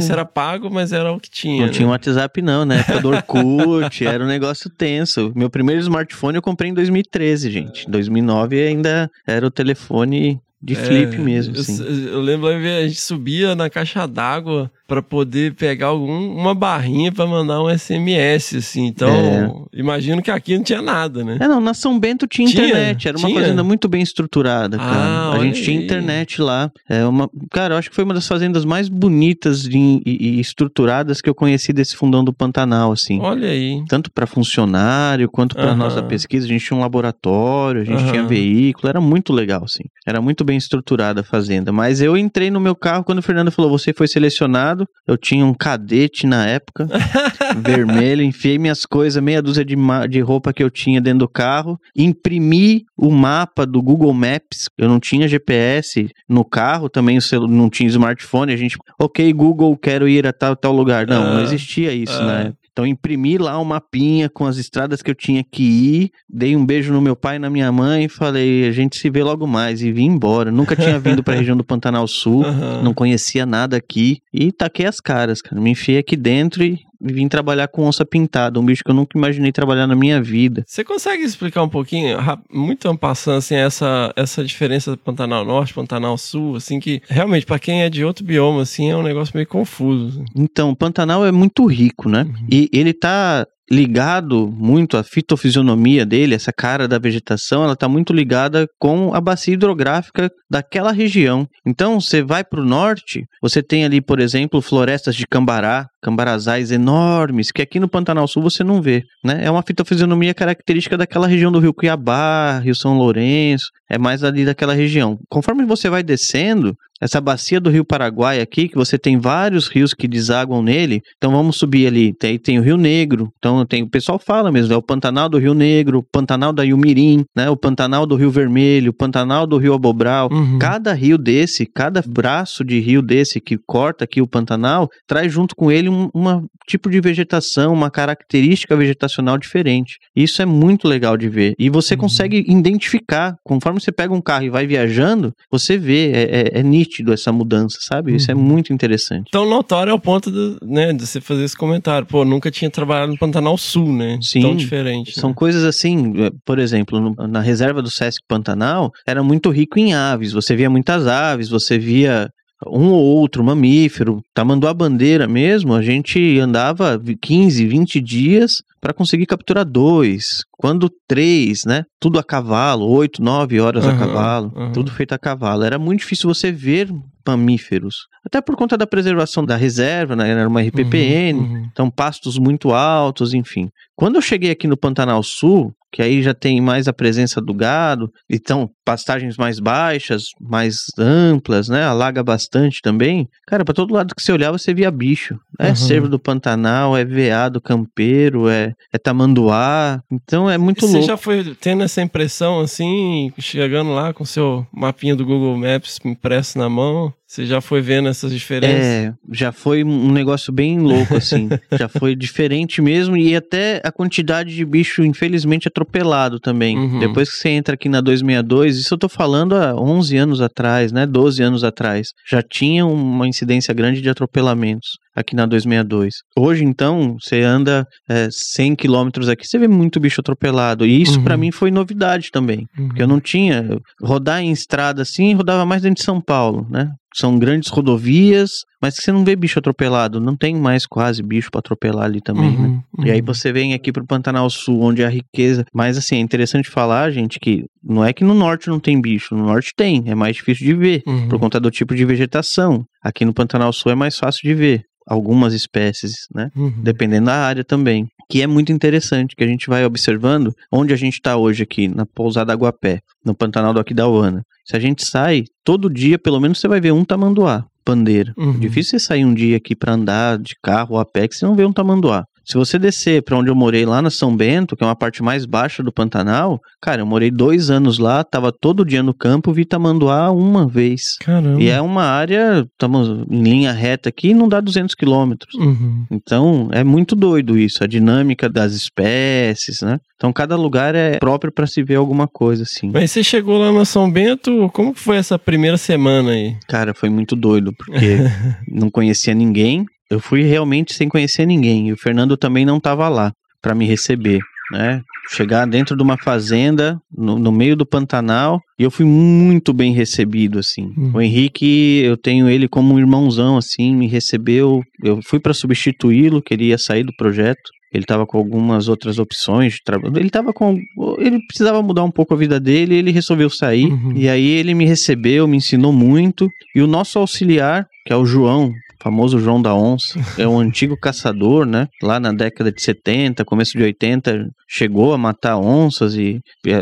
tinha- era pago, mas era o que tinha. Não né? tinha WhatsApp não, né? Época do Orkut, (laughs) era um negócio tenso. Meu primeiro smartphone eu comprei em 2013, gente. Em 2009 ainda era o telefone de flip É, mesmo, eu, assim. eu lembro a gente subia na caixa d'água pra poder pegar algum, uma barrinha pra mandar um SMS, assim. Então, imagino que aqui não tinha nada, né? É, não, na São Bento tinha, Tinha? internet, era uma Tinha? fazenda muito bem estruturada, cara. Ah, a gente tinha aí. internet lá. É uma, cara, eu acho que foi uma das fazendas mais bonitas de- e, e estruturadas que eu conheci desse fundão do Pantanal, assim. Olha aí. Tanto para funcionário quanto para nossa pesquisa, a gente tinha um laboratório, a gente tinha veículo, era muito legal, assim. Era muito bem estruturada a fazenda. Mas eu entrei no meu carro quando o Fernando falou: você foi selecionado. Eu tinha um cadete na época, (laughs) vermelho, enfiei minhas coisas, meia dúzia de, de roupa que eu tinha dentro do carro, imprimi o mapa do Google Maps. Eu não tinha GPS no carro, também não tinha smartphone. A gente, ok, Google, quero ir a tal, tal lugar. Não, não Ah, existia isso, ah. né? Então imprimi lá um mapinha com as estradas que eu tinha que ir, dei um beijo no meu pai e na minha mãe e falei, a gente se vê logo mais e vim embora. Nunca tinha vindo pra (laughs) região do Pantanal Sul, Aham. não conhecia nada aqui e taquei as caras, cara. Me enfiei aqui dentro e vim trabalhar com onça pintada, um bicho que eu nunca imaginei trabalhar na minha vida. Você consegue explicar um pouquinho, muito passando assim, essa, essa diferença do Pantanal Norte, Pantanal Sul, assim, que realmente, pra quem é de outro bioma, assim, é um negócio meio confuso. Então, o Pantanal é muito rico, né? E ele tá ligado muito à fitofisionomia dele, essa cara da vegetação, ela tá muito ligada com a bacia hidrográfica daquela região. Então, você vai para o norte, você tem ali, por exemplo, florestas de cambará, cambarazais enormes, que aqui no Pantanal Sul você não vê, né? É uma fitofisionomia característica daquela região do Rio Cuiabá, Rio São Lourenço, é mais ali daquela região. Conforme você vai descendo, essa bacia do Rio Paraguai aqui, que você tem vários rios que desaguam nele. Então vamos subir ali. Tem, tem o Rio Negro. Então tem, o pessoal fala mesmo, é o Pantanal do Rio Negro, o Pantanal da Yumirim, né? O Pantanal do Rio Vermelho, o Pantanal do Rio Abobral. Uhum. Cada rio desse, cada braço de rio desse que corta aqui o Pantanal, traz junto com ele um uma tipo de vegetação, uma característica vegetacional diferente. Isso é muito legal de ver. E você Uhum. consegue identificar, conforme você pega um carro e vai viajando, você vê, é, é- é nítido essa mudança, sabe? Isso é Uhum. muito interessante. Tão notório ao ponto de, né, de você fazer esse comentário. Pô, nunca tinha trabalhado no Pantanal Sul, né? Sim, Tão diferente. São né? coisas assim, eh, por exemplo, no- na reserva do Sesc Pantanal, era muito rico em aves. Você via muitas aves, você via um ou outro mamífero. Tamanduá bandeira mesmo, a gente andava vi- 15, 20 dias para conseguir capturar dois. Quando três, né? Tudo a cavalo, oito, nove horas a Aham, cavalo, aham. tudo feito a cavalo. Era muito difícil você ver mamíferos. Até por conta da preservação da reserva, né? Era uma RPPN. Uhum, uhum. Então, pastos muito altos, enfim. Quando eu cheguei aqui no Pantanal Sul, que aí já tem mais a presença do gado, então pastagens mais baixas, mais amplas, né? Alaga bastante também. Cara, pra todo lado que você olhava, você via bicho. É Uhum. cervo do Pantanal, é veado campeiro, é, é tamanduá. Então é muito Você louco. já foi tendo essa impressão assim, chegando lá com seu mapinha do Google Maps impresso na mão? Você já foi vendo essas diferenças? É, já foi um negócio bem louco, assim. (laughs) já foi diferente mesmo e até a quantidade de bicho, infelizmente, atropelado também. Uhum. Depois que você entra aqui na 262, isso eu tô falando há 11 anos atrás, né? 12 anos atrás. Já tinha uma incidência grande de atropelamentos aqui na 262. Hoje, então, você anda é, 100 quilômetros aqui, você vê muito bicho atropelado. E isso, Uhum. pra mim, foi novidade também. Uhum. Porque eu não tinha. Rodar em estrada assim, rodava mais dentro de São Paulo, né? São grandes rodovias, mas que você não vê bicho atropelado. Não tem mais quase bicho pra atropelar ali também, né? Uhum, E aí uhum. você vem aqui pro Pantanal Sul, onde a riqueza. Mas assim, é interessante falar, gente, que não é que no norte não tem bicho. No norte tem, é mais difícil de ver, Uhum. por conta do tipo de vegetação. Aqui no Pantanal Sul é mais fácil de ver algumas espécies, né? Uhum. dependendo da área também. Que é muito interessante, que a gente vai observando onde a gente está hoje aqui, na pousada Aguapé, no Pantanal do Aquidauana. Se a gente sai, todo dia, pelo menos você vai ver um tamanduá, bandeira. Uhum. Difícil você sair um dia aqui para andar de carro ou a pé que você não vê um tamanduá. Se você descer para onde eu morei, lá na São Bento, que é uma parte mais baixa do Pantanal, cara, eu morei dois anos lá, tava todo dia no campo, vi tamanduá uma vez. Caramba. E é uma área, estamos em linha reta aqui, não dá 200 quilômetros. Uhum. Então, é muito doido isso, a dinâmica das espécies, né? Então, cada lugar é próprio para se ver alguma coisa, assim. Mas você chegou lá na São Bento, como foi essa primeira semana aí? Cara, foi muito doido, porque (laughs) não conhecia ninguém. Eu fui realmente sem conhecer ninguém. E o Fernando também não estava lá para me receber, né? Chegar dentro de uma fazenda, no, no meio do Pantanal, e eu fui muito bem recebido, assim. Uhum. O Henrique, eu tenho ele como um irmãozão, assim, me recebeu. Eu fui para substituí-lo, que ele ia sair do projeto. Ele estava com algumas outras opções de trabalho. Ele estava com. Ele precisava mudar um pouco a vida dele, ele resolveu sair. Uhum. E aí ele me recebeu, me ensinou muito. E o nosso auxiliar, que é o João, famoso João da Onça, é um antigo caçador, né? Lá na década de 70, começo de 80, chegou a matar onças e,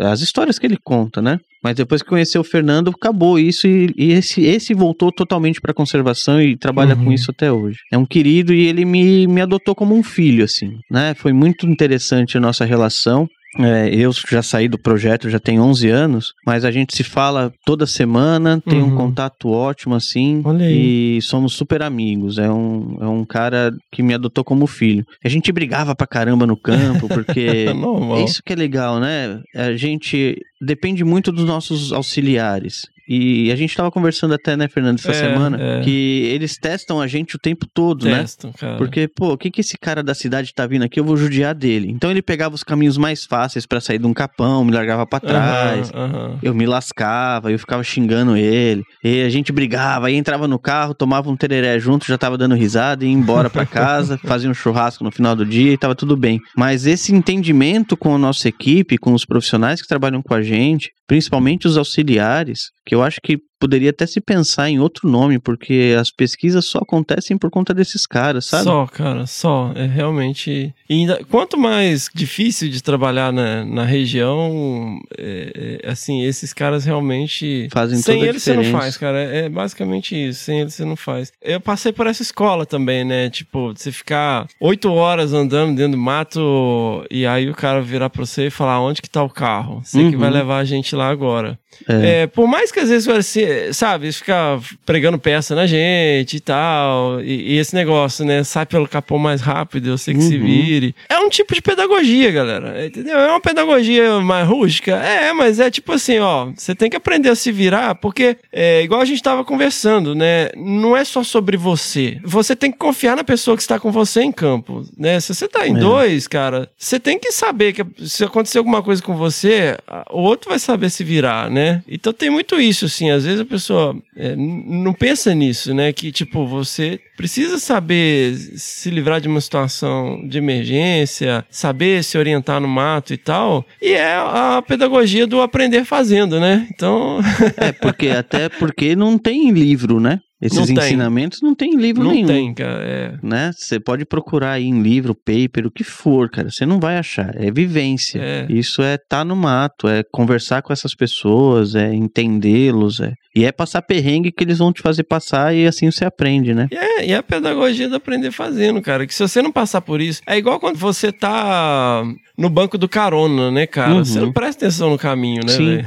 as histórias que ele conta, né? Mas depois que conheceu o Fernando, acabou isso e, e esse, esse voltou totalmente para conservação e trabalha Uhum. com isso até hoje. É um querido e ele me, me adotou como um filho, assim, né? Foi muito interessante a nossa relação. É, eu já saí do projeto, já tem 11 anos, mas a gente se fala toda semana, tem Uhum. um contato ótimo, assim, e somos super amigos. É um, é um cara que me adotou como filho. A gente brigava pra caramba no campo, porque (laughs) Normal. é isso que é legal, né? A gente depende muito dos nossos auxiliares. E a gente tava conversando até, né, Fernando, essa É, semana, é. que eles testam a gente o tempo todo, né? Testam, cara. Porque, pô, o que que esse cara da cidade tá vindo aqui? Eu vou judiar dele. Então ele pegava os caminhos mais fáceis pra sair de um capão, me largava pra trás. Aham, aham. Eu me lascava, eu ficava xingando ele. E a gente brigava, aí entrava no carro, tomava um tereré junto, já tava dando risada, ia embora pra casa, (laughs) fazia um churrasco no final do dia e tava tudo bem. Mas esse entendimento com a nossa equipe, com os profissionais que trabalham com a gente, principalmente os auxiliares, que eu acho que poderia até se pensar em outro nome, porque as pesquisas só acontecem por conta desses caras, sabe? Só, cara, só. É realmente. e ainda, quanto mais difícil de trabalhar na, na região, é, é, assim, esses caras realmente. Fazem Sem eles você não faz, cara. É é basicamente isso. Sem eles você não faz. Eu passei por essa escola também, né? Tipo, você ficar oito horas andando dentro do mato e aí o cara virar pra você e falar onde que tá o carro. Você que Uhum. vai levar a gente lá agora. É. É, por mais que às vezes, você, sabe, ficar pregando peça na gente e tal, e, e esse negócio, né, sai pelo capô mais rápido, eu sei que se Uhum. vire. É um tipo de pedagogia, galera, entendeu? É uma pedagogia mais rústica, é, mas é tipo assim, ó, você tem que aprender a se virar, porque, é, igual a gente tava conversando, né, não é só sobre você. Você tem que confiar na pessoa que está com você em campo, né? Se você tá em É. dois, cara, você tem que saber que se acontecer alguma coisa com você, o outro vai saber se virar, né? Então tem muito isso, assim. Às vezes a pessoa é, não pensa nisso, né? Que, tipo, você precisa saber se livrar de uma situação de emergência, saber se orientar no mato e tal. E é a pedagogia do aprender fazendo, né? Então, É, porque até porque não tem livro, né? Esses Não tem. ensinamentos não tem livro não nenhum. tem, cara. É. Né? Você pode procurar aí em livro, paper, o que for, cara. Você não vai achar. É vivência. É. Isso é estar no mato, é conversar com essas pessoas, é entendê-los, é... e é passar perrengue que eles vão te fazer passar e assim você aprende, né? É, e é a pedagogia do aprender fazendo, cara. Que se você não passar por isso, é igual quando você tá no banco do carona, né, cara? Uhum. Você não presta atenção no caminho, né, Sim.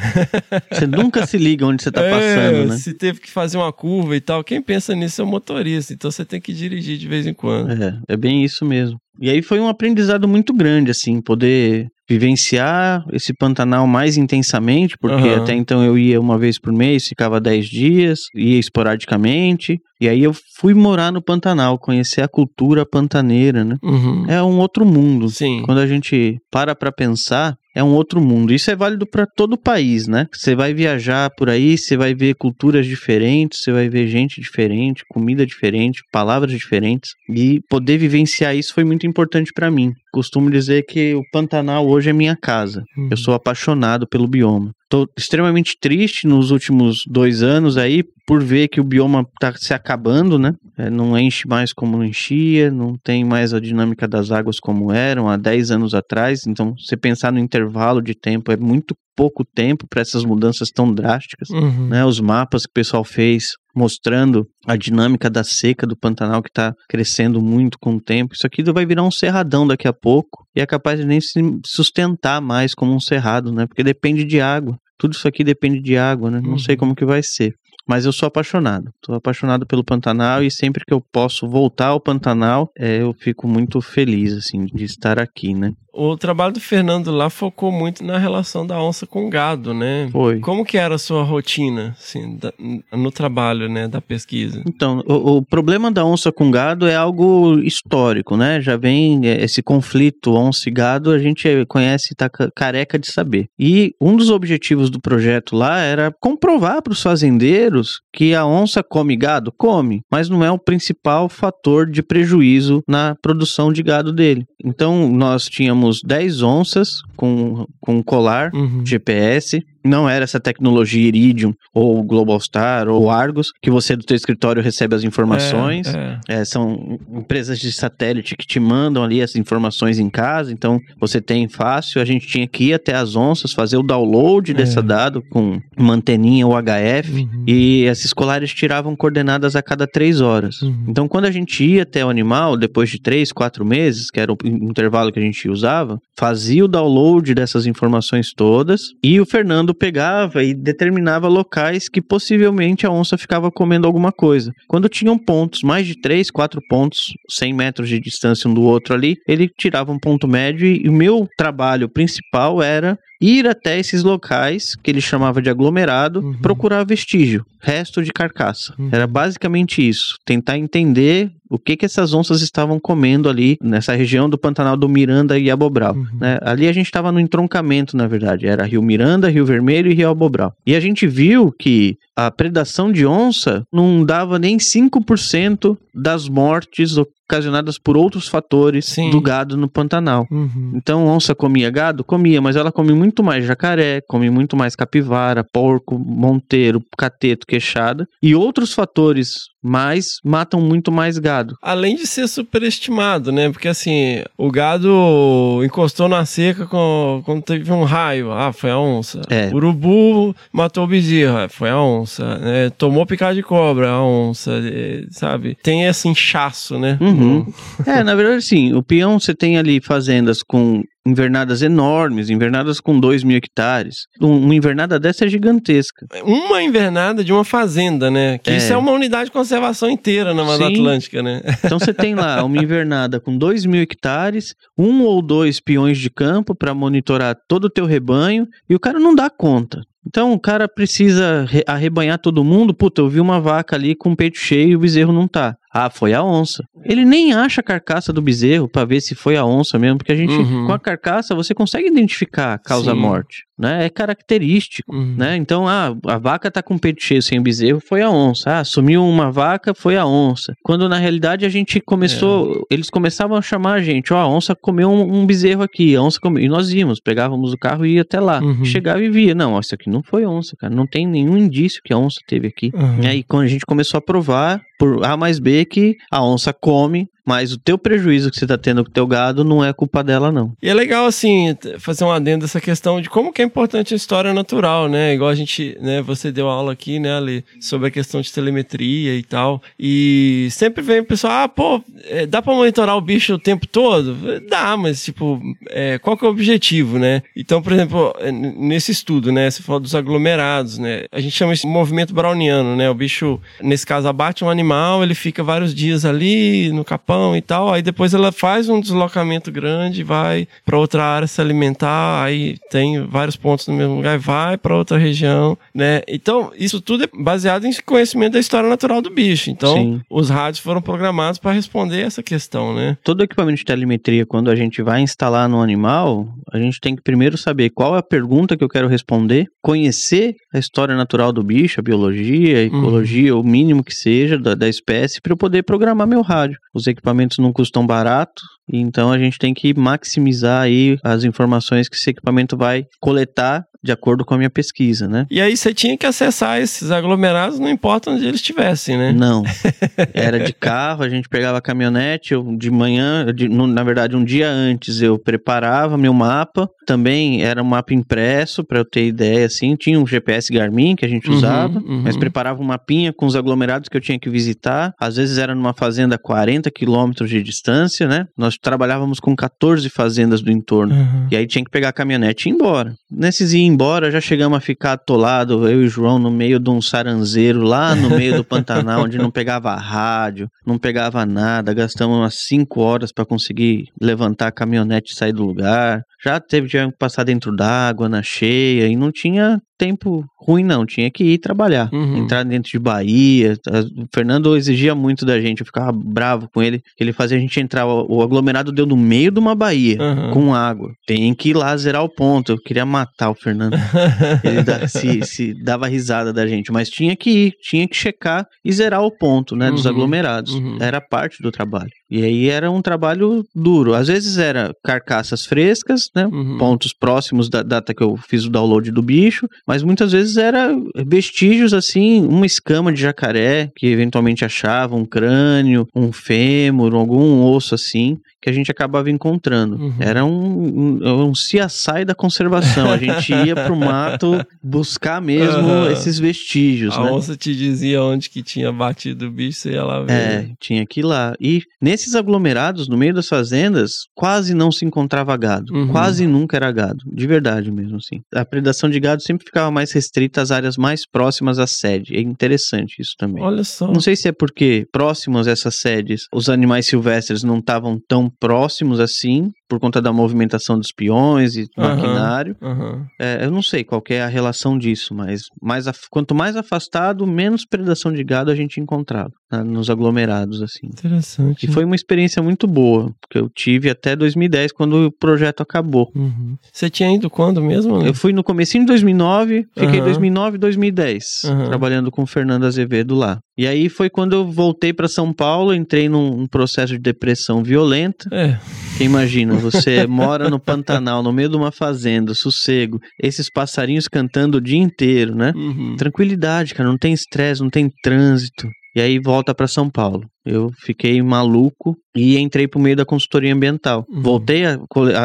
Você nunca se liga onde você tá (laughs) É, passando, né? Se teve que fazer uma curva e tal, quem pensa nisso é o motorista. Então você tem que dirigir de vez em quando. É, é bem isso mesmo. E aí foi um aprendizado muito grande, assim, poder vivenciar esse Pantanal mais intensamente, porque Aham. até então eu ia uma vez por mês, ficava 10 dias, ia esporadicamente, e aí eu fui morar no Pantanal, conhecer a cultura pantaneira, né? Uhum. É um outro mundo. Sim. Quando a gente para pra pensar, é um outro mundo. Isso é válido para todo o país, né? Você vai viajar por aí, você vai ver culturas diferentes, você vai ver gente diferente, comida diferente, palavras diferentes e poder vivenciar isso foi muito importante para mim. Costumo dizer que o Pantanal hoje é minha casa. Uhum. Eu sou apaixonado pelo bioma. Tô extremamente triste nos últimos dois anos aí por ver que o bioma tá se acabando, né? É, não enche mais como enchia, não tem mais a dinâmica das águas como eram há 10 anos atrás. Então, você pensar no intervalo de tempo é muito pouco tempo para essas mudanças tão drásticas. Uhum. Né, os mapas que o pessoal fez mostrando a dinâmica da seca do Pantanal que está crescendo muito com o tempo. Isso aqui vai virar um cerradão daqui a pouco e é capaz de nem se sustentar mais como um cerrado, né? Porque depende de água. Tudo isso aqui depende de água, né? Não sei Uhum. como que vai ser. Mas eu sou apaixonado. Tô apaixonado pelo Pantanal e sempre que eu posso voltar ao Pantanal, é, eu fico muito feliz, assim, de estar aqui, né? O trabalho do Fernando lá focou muito na relação da onça com o gado, né? Foi. Como que era a sua rotina, assim, da- no trabalho, né, da pesquisa? Então, o, o problema da onça com gado é algo histórico, né? Já vem é, esse conflito onça e gado, a gente conhece e tá ca- careca de saber. E um dos objetivos do projeto lá era comprovar para os fazendeiros que a onça come gado? Come, mas não é o principal fator de prejuízo na produção de gado dele. Então, nós tínhamos 10 onças com, com colar Uhum. GPS. Não era essa tecnologia Iridium ou Globalstar ou Argos que você do teu escritório recebe as informações. É, é. É, são empresas de satélite que te mandam ali as informações em casa, então você tem fácil. A gente tinha que ir até as onças, fazer o download desse É. dado com uma anteninha UHF Uhum. e esses colares tiravam coordenadas a cada três horas. Uhum. Então, quando a gente ia até o animal, depois de três, quatro meses, que era o intervalo que a gente usava, fazia o download dessas informações todas e o Fernando pegava e determinava locais que possivelmente a onça ficava comendo alguma coisa. Quando tinham pontos, mais de três, quatro pontos, 100 metros de distância um do outro ali, ele tirava um ponto médio e o meu trabalho principal era ir até esses locais que ele chamava de aglomerado, Uhum. procurar vestígio, resto de carcaça. Uhum. Era basicamente isso, tentar entender o que que essas onças estavam comendo ali nessa região do Pantanal do Miranda e Abobral. Uhum. né? Ali a gente estava no entroncamento, na verdade, era Rio Miranda, Rio Vermelho e Rio Abobral. E a gente viu que a predação de onça não dava nem 5% das mortes ocasionadas por outros fatores Sim. do gado no Pantanal. Uhum. Então, onça comia gado? Comia, mas ela come muito mais jacaré, come muito mais capivara, porco, monteiro, cateto, queixada. E outros fatores mais matam muito mais gado. Além de ser superestimado, né? Porque assim, o gado encostou na seca com- quando teve um raio. Ah, foi a onça. É. Urubu matou o bezerro. ah, Foi a onça. né? Tomou picada de cobra, a onça. eh, Sabe? Tem esse inchaço, né? Uhum. É, na verdade, sim. O peão, você tem ali fazendas com invernadas enormes, invernadas com 2 mil hectares. Um- Uma invernada dessa é gigantesca. Uma invernada de uma fazenda, né? Que É. isso é uma unidade de conservação inteira na Mata Sim. Atlântica, né? (laughs) Então você tem lá uma invernada com 2 mil hectares, um ou dois peões de campo para monitorar todo o teu rebanho, e o cara não dá conta. Então o cara precisa re- arrebanhar todo mundo. Puta, eu vi uma vaca ali com o peito cheio e o bezerro não tá. Ah, foi a onça. Ele nem acha a carcaça do bezerro para ver se foi a onça mesmo, porque a gente, Uhum. com a carcaça, você consegue identificar a causa-morte, né? É característico Uhum. né? Então, ah, a vaca tá com o peito cheio sem bezerro, foi a onça. Ah, sumiu uma vaca, foi a onça. Quando na realidade a gente começou, É. eles começavam a chamar a gente, ó, a onça comeu um, um bezerro aqui, a onça comeu. E nós íamos, pegávamos o carro e ia até lá. Uhum. Chegava e via, não, isso aqui não foi onça, cara, não tem nenhum indício que a onça teve aqui. Uhum. E aí, quando a gente começou a provar, por A mais B, que a onça come, mas o teu prejuízo que você tá tendo com o teu gado não é culpa dela, não. E é legal, assim, fazer um adendo dessa questão de como que é importante a história natural, né? Igual a gente, né, você deu aula aqui, né, Ali, sobre a questão de telemetria e tal. E sempre vem o pessoal, ah, pô, é, dá pra monitorar o bicho o tempo todo? Dá, mas, tipo, é, qual que é o objetivo, né? Então, por exemplo, é, nesse estudo, né, você falou dos aglomerados, né? A gente chama isso de movimento browniano, né? O bicho, nesse caso, abate um animal, ele fica vários dias ali no capão e tal, aí depois ela faz um deslocamento grande, vai para outra área se alimentar, aí tem vários pontos no mesmo lugar, e vai para outra região, né? Então, isso tudo é baseado em conhecimento da história natural do bicho. Então, Sim. os rádios foram programados para responder essa questão, né? Todo equipamento de telemetria, quando a gente vai instalar no animal, a gente tem que primeiro saber qual é a pergunta que eu quero responder, conhecer a história natural do bicho, a biologia, a ecologia, o mínimo que seja da, da espécie, para eu poder programar meu rádio. Os equipamentos não custam barato, então a gente tem que maximizar aí as informações que esse equipamento vai coletar de acordo com a minha pesquisa, né? E aí você tinha que acessar esses aglomerados, não importa onde eles estivessem, né? Não. (laughs) Era de carro, a gente pegava a caminhonete, eu de manhã, de- no- na verdade, um dia antes eu preparava meu mapa. Também era um mapa impresso, para eu ter ideia, assim. Tinha um GPS Garmin que a gente Uhum, usava, uhum. mas preparava um mapinha com os aglomerados que eu tinha que visitar. Às vezes era numa fazenda a 40 quilômetros de distância, né? Nós trabalhávamos com 14 fazendas do entorno. Uhum. E aí tinha que pegar a caminhonete e ir embora. Nesses embora, já chegamos a ficar atolado, eu e o João, no meio de um saranzeiro, lá no meio do Pantanal, onde não pegava rádio, não pegava nada. Gastamos umas 5 horas para conseguir levantar a caminhonete e sair do lugar. Já teve que passar dentro d'água, na cheia, e não tinha tempo ruim, não. Tinha que ir trabalhar. Uhum. Entrar dentro de Bahia. O Fernando exigia muito da gente, eu ficava bravo com ele. Ele fazia a gente entrar. O aglomerado deu no meio de uma baía Uhum. com água. Tem que ir lá zerar o ponto. Eu queria matar o Fernando. (laughs) Ele dá- se, se dava risada da gente, mas tinha que ir, tinha que checar e zerar o ponto, né, dos Uhum, aglomerados. uhum. Era parte do trabalho. E aí era um trabalho duro. Às vezes era carcaças frescas, né, Uhum. pontos próximos da data que eu fiz o download do bicho, mas muitas vezes era vestígios assim, uma escama de jacaré que eventualmente achava, um crânio, um fêmur, algum osso assim, que a gente acabava encontrando. Uhum. Era um, um, um CSI da conservação. A gente (laughs) ia pro mato buscar mesmo Aham. esses vestígios, A né? onça te dizia onde que tinha batido o bicho, você ia lá ver. É, tinha que ir lá. E nesses aglomerados, no meio das fazendas, quase não se encontrava gado. Uhum. Quase nunca era gado. De verdade mesmo, assim. A predação de gado sempre ficava mais restrita às áreas mais próximas à sede. É interessante isso também. Olha só. Não sei se é porque próximos a essas sedes os animais silvestres não estavam tão próximos assim, por conta da movimentação dos peões e Aham. maquinário. Aham. É, eu não sei qual que é a relação disso, mas mais af- quanto mais afastado, menos predação de gado a gente encontrava né, nos aglomerados, assim. Interessante. E foi uma experiência muito boa, porque eu tive até 2010, quando o projeto acabou. Uhum. Você tinha ido quando mesmo? né? Eu fui no comecinho de 2009, fiquei Aham. 2009 e 2010, Aham. trabalhando com o Fernando Azevedo lá. E aí foi quando eu voltei para São Paulo, entrei num, num processo de depressão violenta. É. Porque imagina, você (laughs) mora no Pantanal, no meio de uma fazenda, sossego, esses passarinhos cantando o dia inteiro, né? Uhum. Tranquilidade, cara, não tem estresse, não tem trânsito. E aí volta para São Paulo. Eu fiquei maluco e entrei pro meio da consultoria ambiental. Uhum. Voltei a,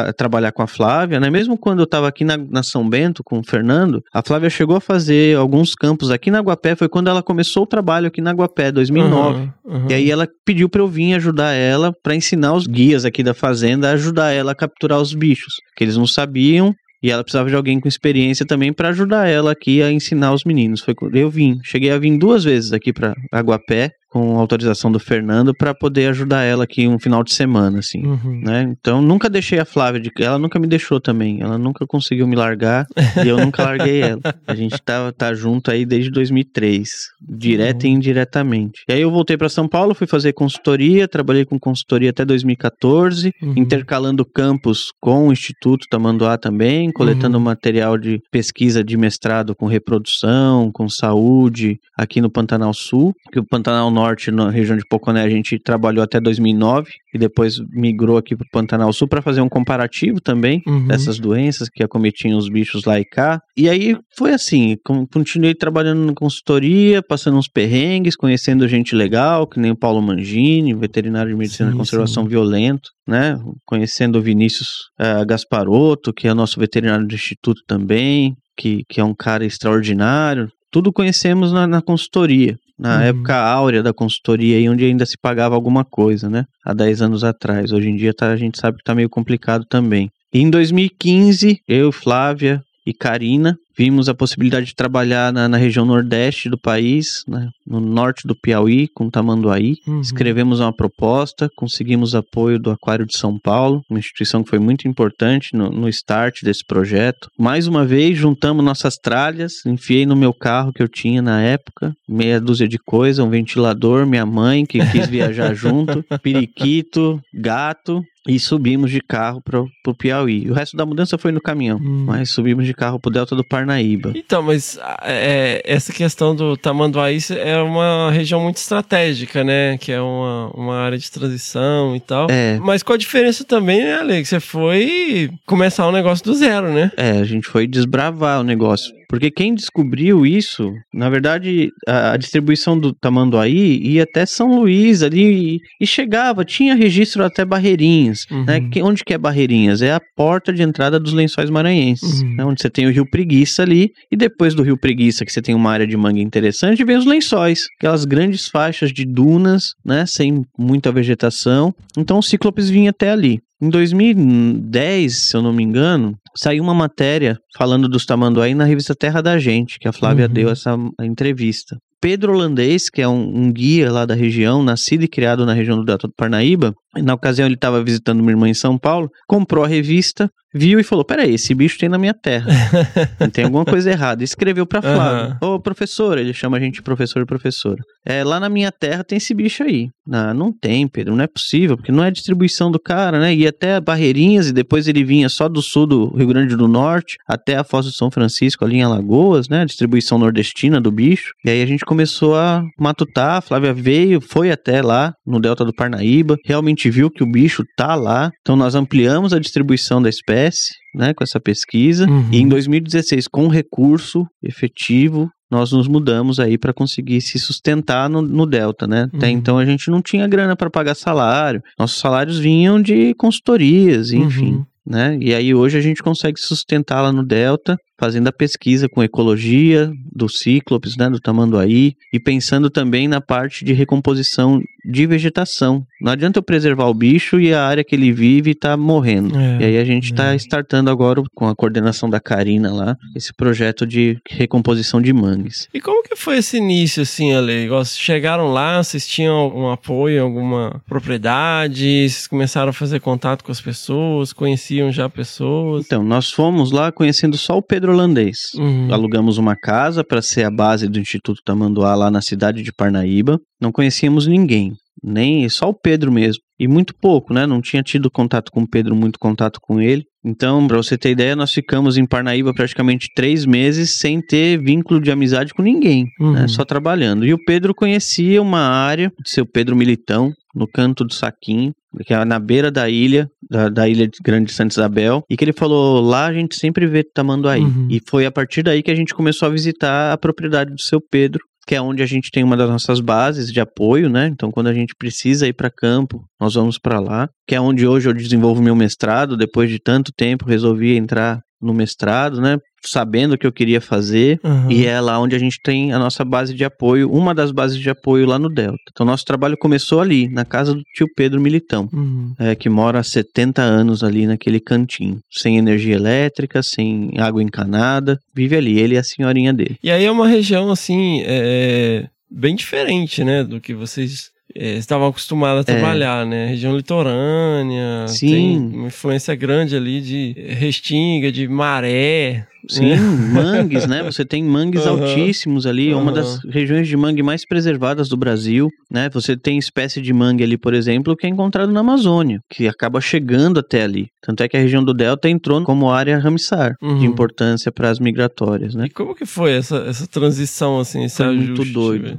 a trabalhar com a Flávia, né? Mesmo quando eu tava aqui na, na São Bento com o Fernando, a Flávia chegou a fazer alguns campos aqui na Guapé. Foi quando ela começou o trabalho aqui na Guapé, 2009. Aham, aham. E aí ela pediu pra eu vir ajudar ela pra ensinar os guias aqui da fazenda a ajudar ela a capturar os bichos, que eles não sabiam. E ela precisava de alguém com experiência também pra ajudar ela aqui a ensinar os meninos. Foi eu vim, cheguei a vir duas vezes aqui pra Aguapé com autorização do Fernando pra poder ajudar ela aqui um final de semana assim. Uhum. Né? Então nunca deixei a Flávia de ela nunca me deixou também. Ela nunca conseguiu me largar e eu nunca larguei ela. A gente tá, tá junto aí desde 2003, direta e indiretamente. E aí eu voltei para São Paulo, fui fazer consultoria, trabalhei com consultoria até 2014, Uhum. intercalando campos com o Instituto Tamanduá também, coletando Uhum. material de pesquisa de mestrado com reprodução, com saúde, aqui no Pantanal Sul, que o Pantanal Norte, na região de Poconé, a gente trabalhou até 2009 e depois migrou aqui para o Pantanal Sul para fazer um comparativo também Uhum. dessas doenças que acometiam os bichos lá e cá. E aí foi assim, continuei trabalhando na consultoria, passando uns perrengues, conhecendo gente legal, que nem o Paulo Mangini, veterinário de medicina Sim, de conservação sim. violento, né? Conhecendo o Vinícius eh, Gasparotto, que é nosso veterinário do instituto também, que, que é um cara extraordinário. Tudo conhecemos na, na consultoria. Na Uhum. época áurea da consultoria, aí onde ainda se pagava alguma coisa, né? Há 10 anos atrás. Hoje em dia tá- a gente sabe que tá meio complicado também. E em 2015, eu, Flávia e Karina vimos a possibilidade de trabalhar na, na região nordeste do país, né, no norte do Piauí, com Tamanduaí. Uhum. Escrevemos uma proposta, conseguimos apoio do Aquário de São Paulo, uma instituição que foi muito importante no, no start desse projeto. Mais uma vez, juntamos nossas tralhas, enfiei no meu carro que eu tinha na época, meia dúzia de coisa, um ventilador, minha mãe que quis viajar (laughs) junto, periquito, gato, e subimos de carro pro, pro Piauí. O resto da mudança foi no caminhão, Hum. mas subimos de carro pro Delta do Parnaíba. Então, mas é, essa questão do Tamanduaí é uma região muito estratégica, né? Que é uma, uma área de transição e tal. É, Mas com a diferença também, né, Ale? Que você foi começar um negócio do zero, né? É, a gente foi desbravar o negócio. Porque quem descobriu isso, na verdade, a, a distribuição do Tamanduaí ia até São Luís ali e, e chegava, tinha registro até Barreirinhas. Uhum. Né? Que, onde que é Barreirinhas? É a porta de entrada dos lençóis maranhenses, Uhum. né? onde você tem o Rio Preguiça ali, e depois do Rio Preguiça, que você tem uma área de manga interessante, vem os lençóis, aquelas grandes faixas de dunas, né? Sem muita vegetação. Então o Cíclopes vinha até ali. Em 2010, se eu não me engano, saiu uma matéria falando dos tamanduaí na revista Terra da Gente, que a Flávia Uhum. deu essa entrevista. Pedro Holandês, que é um, um guia lá da região, nascido e criado na região do Delta do Parnaíba, na ocasião ele estava visitando uma irmã em São Paulo, comprou a revista, viu e falou: Peraí, esse bicho tem na minha terra. (laughs) tem alguma coisa errada. E escreveu pra Flávia: Ô professora, ele chama a gente de professor e professora. É, lá na minha terra tem esse bicho aí. Não, não tem, Pedro, não é possível, porque não é distribuição do cara, né? Ia até Barreirinhas e depois ele vinha só do sul do Rio Grande do Norte até a Foz do São Francisco, ali em Alagoas, né? A distribuição nordestina do bicho. E aí a gente começou a matutar, a Flávia veio, foi até lá no Delta do Parnaíba, realmente viu que o bicho tá lá. Então nós ampliamos a distribuição da espécie, né, com essa pesquisa. Uhum. E em 2016, com recurso efetivo, nós nos mudamos aí para conseguir se sustentar no, no Delta, né? Até Uhum. então a gente não tinha grana para pagar salário. Nossos salários vinham de consultorias, enfim. Uhum. Né? E aí hoje a gente consegue se sustentar lá no Delta fazendo a pesquisa com ecologia do cíclopes, né, do tamanduaí, e pensando também na parte de recomposição de vegetação. Não adianta eu preservar o bicho e a área que ele vive está morrendo. É, e aí a gente está é. startando agora, com a coordenação da Karina lá, esse projeto de recomposição de mangues. E como que foi esse início, assim, Ale? Chegaram lá, vocês tinham algum apoio, alguma propriedade, vocês começaram a fazer contato com as pessoas, conheciam já pessoas? Então, nós fomos lá conhecendo só o Pedro Holandês. Uhum. Alugamos uma casa para ser a base do Instituto Tamanduá lá na cidade de Parnaíba. Não conhecíamos ninguém, nem só o Pedro mesmo. E muito pouco, né? Não tinha tido contato com o Pedro, muito contato com ele. Então, para você ter ideia, nós ficamos em Parnaíba praticamente três meses sem ter vínculo de amizade com ninguém, né? Uhum. Só trabalhando. E o Pedro conhecia uma área, seu Pedro Militão, no canto do Saquinho, que é na beira da ilha, da, da ilha de Grande Santa Isabel, e que ele falou, lá a gente sempre vê tamanduaí. Uhum. E foi a partir daí que a gente começou a visitar a propriedade do seu Pedro, que é onde a gente tem uma das nossas bases de apoio, né? Então, quando a gente precisa ir para campo, nós vamos para lá, que é onde hoje eu desenvolvo meu mestrado. Depois de tanto tempo, resolvi entrar no mestrado, né? Sabendo o que eu queria fazer, Uhum. e é lá onde a gente tem a nossa base de apoio, uma das bases de apoio lá no Delta. Então, nosso trabalho começou ali, na casa do tio Pedro Militão Uhum. é, que mora há 70 anos ali naquele cantinho, sem energia elétrica, sem água encanada, vive ali, ele e a senhorinha dele. E aí é uma região, assim, é, bem diferente, né, do que vocês estavam acostumados a trabalhar, né? Região litorânea, Sim. tem uma influência grande ali de restinga, de maré. Sim, né? mangues, né? Você tem mangues Aham. altíssimos ali, é uma das regiões de mangue mais preservadas do Brasil, né? Você tem espécie de mangue ali, por exemplo, que é encontrado na Amazônia, que acaba chegando até ali. Tanto é que a região do Delta entrou como área Ramsar, Uhum. de importância para as migratórias, né? E como que foi essa, essa transição, assim, esse Foi muito ajuste? doido. velho?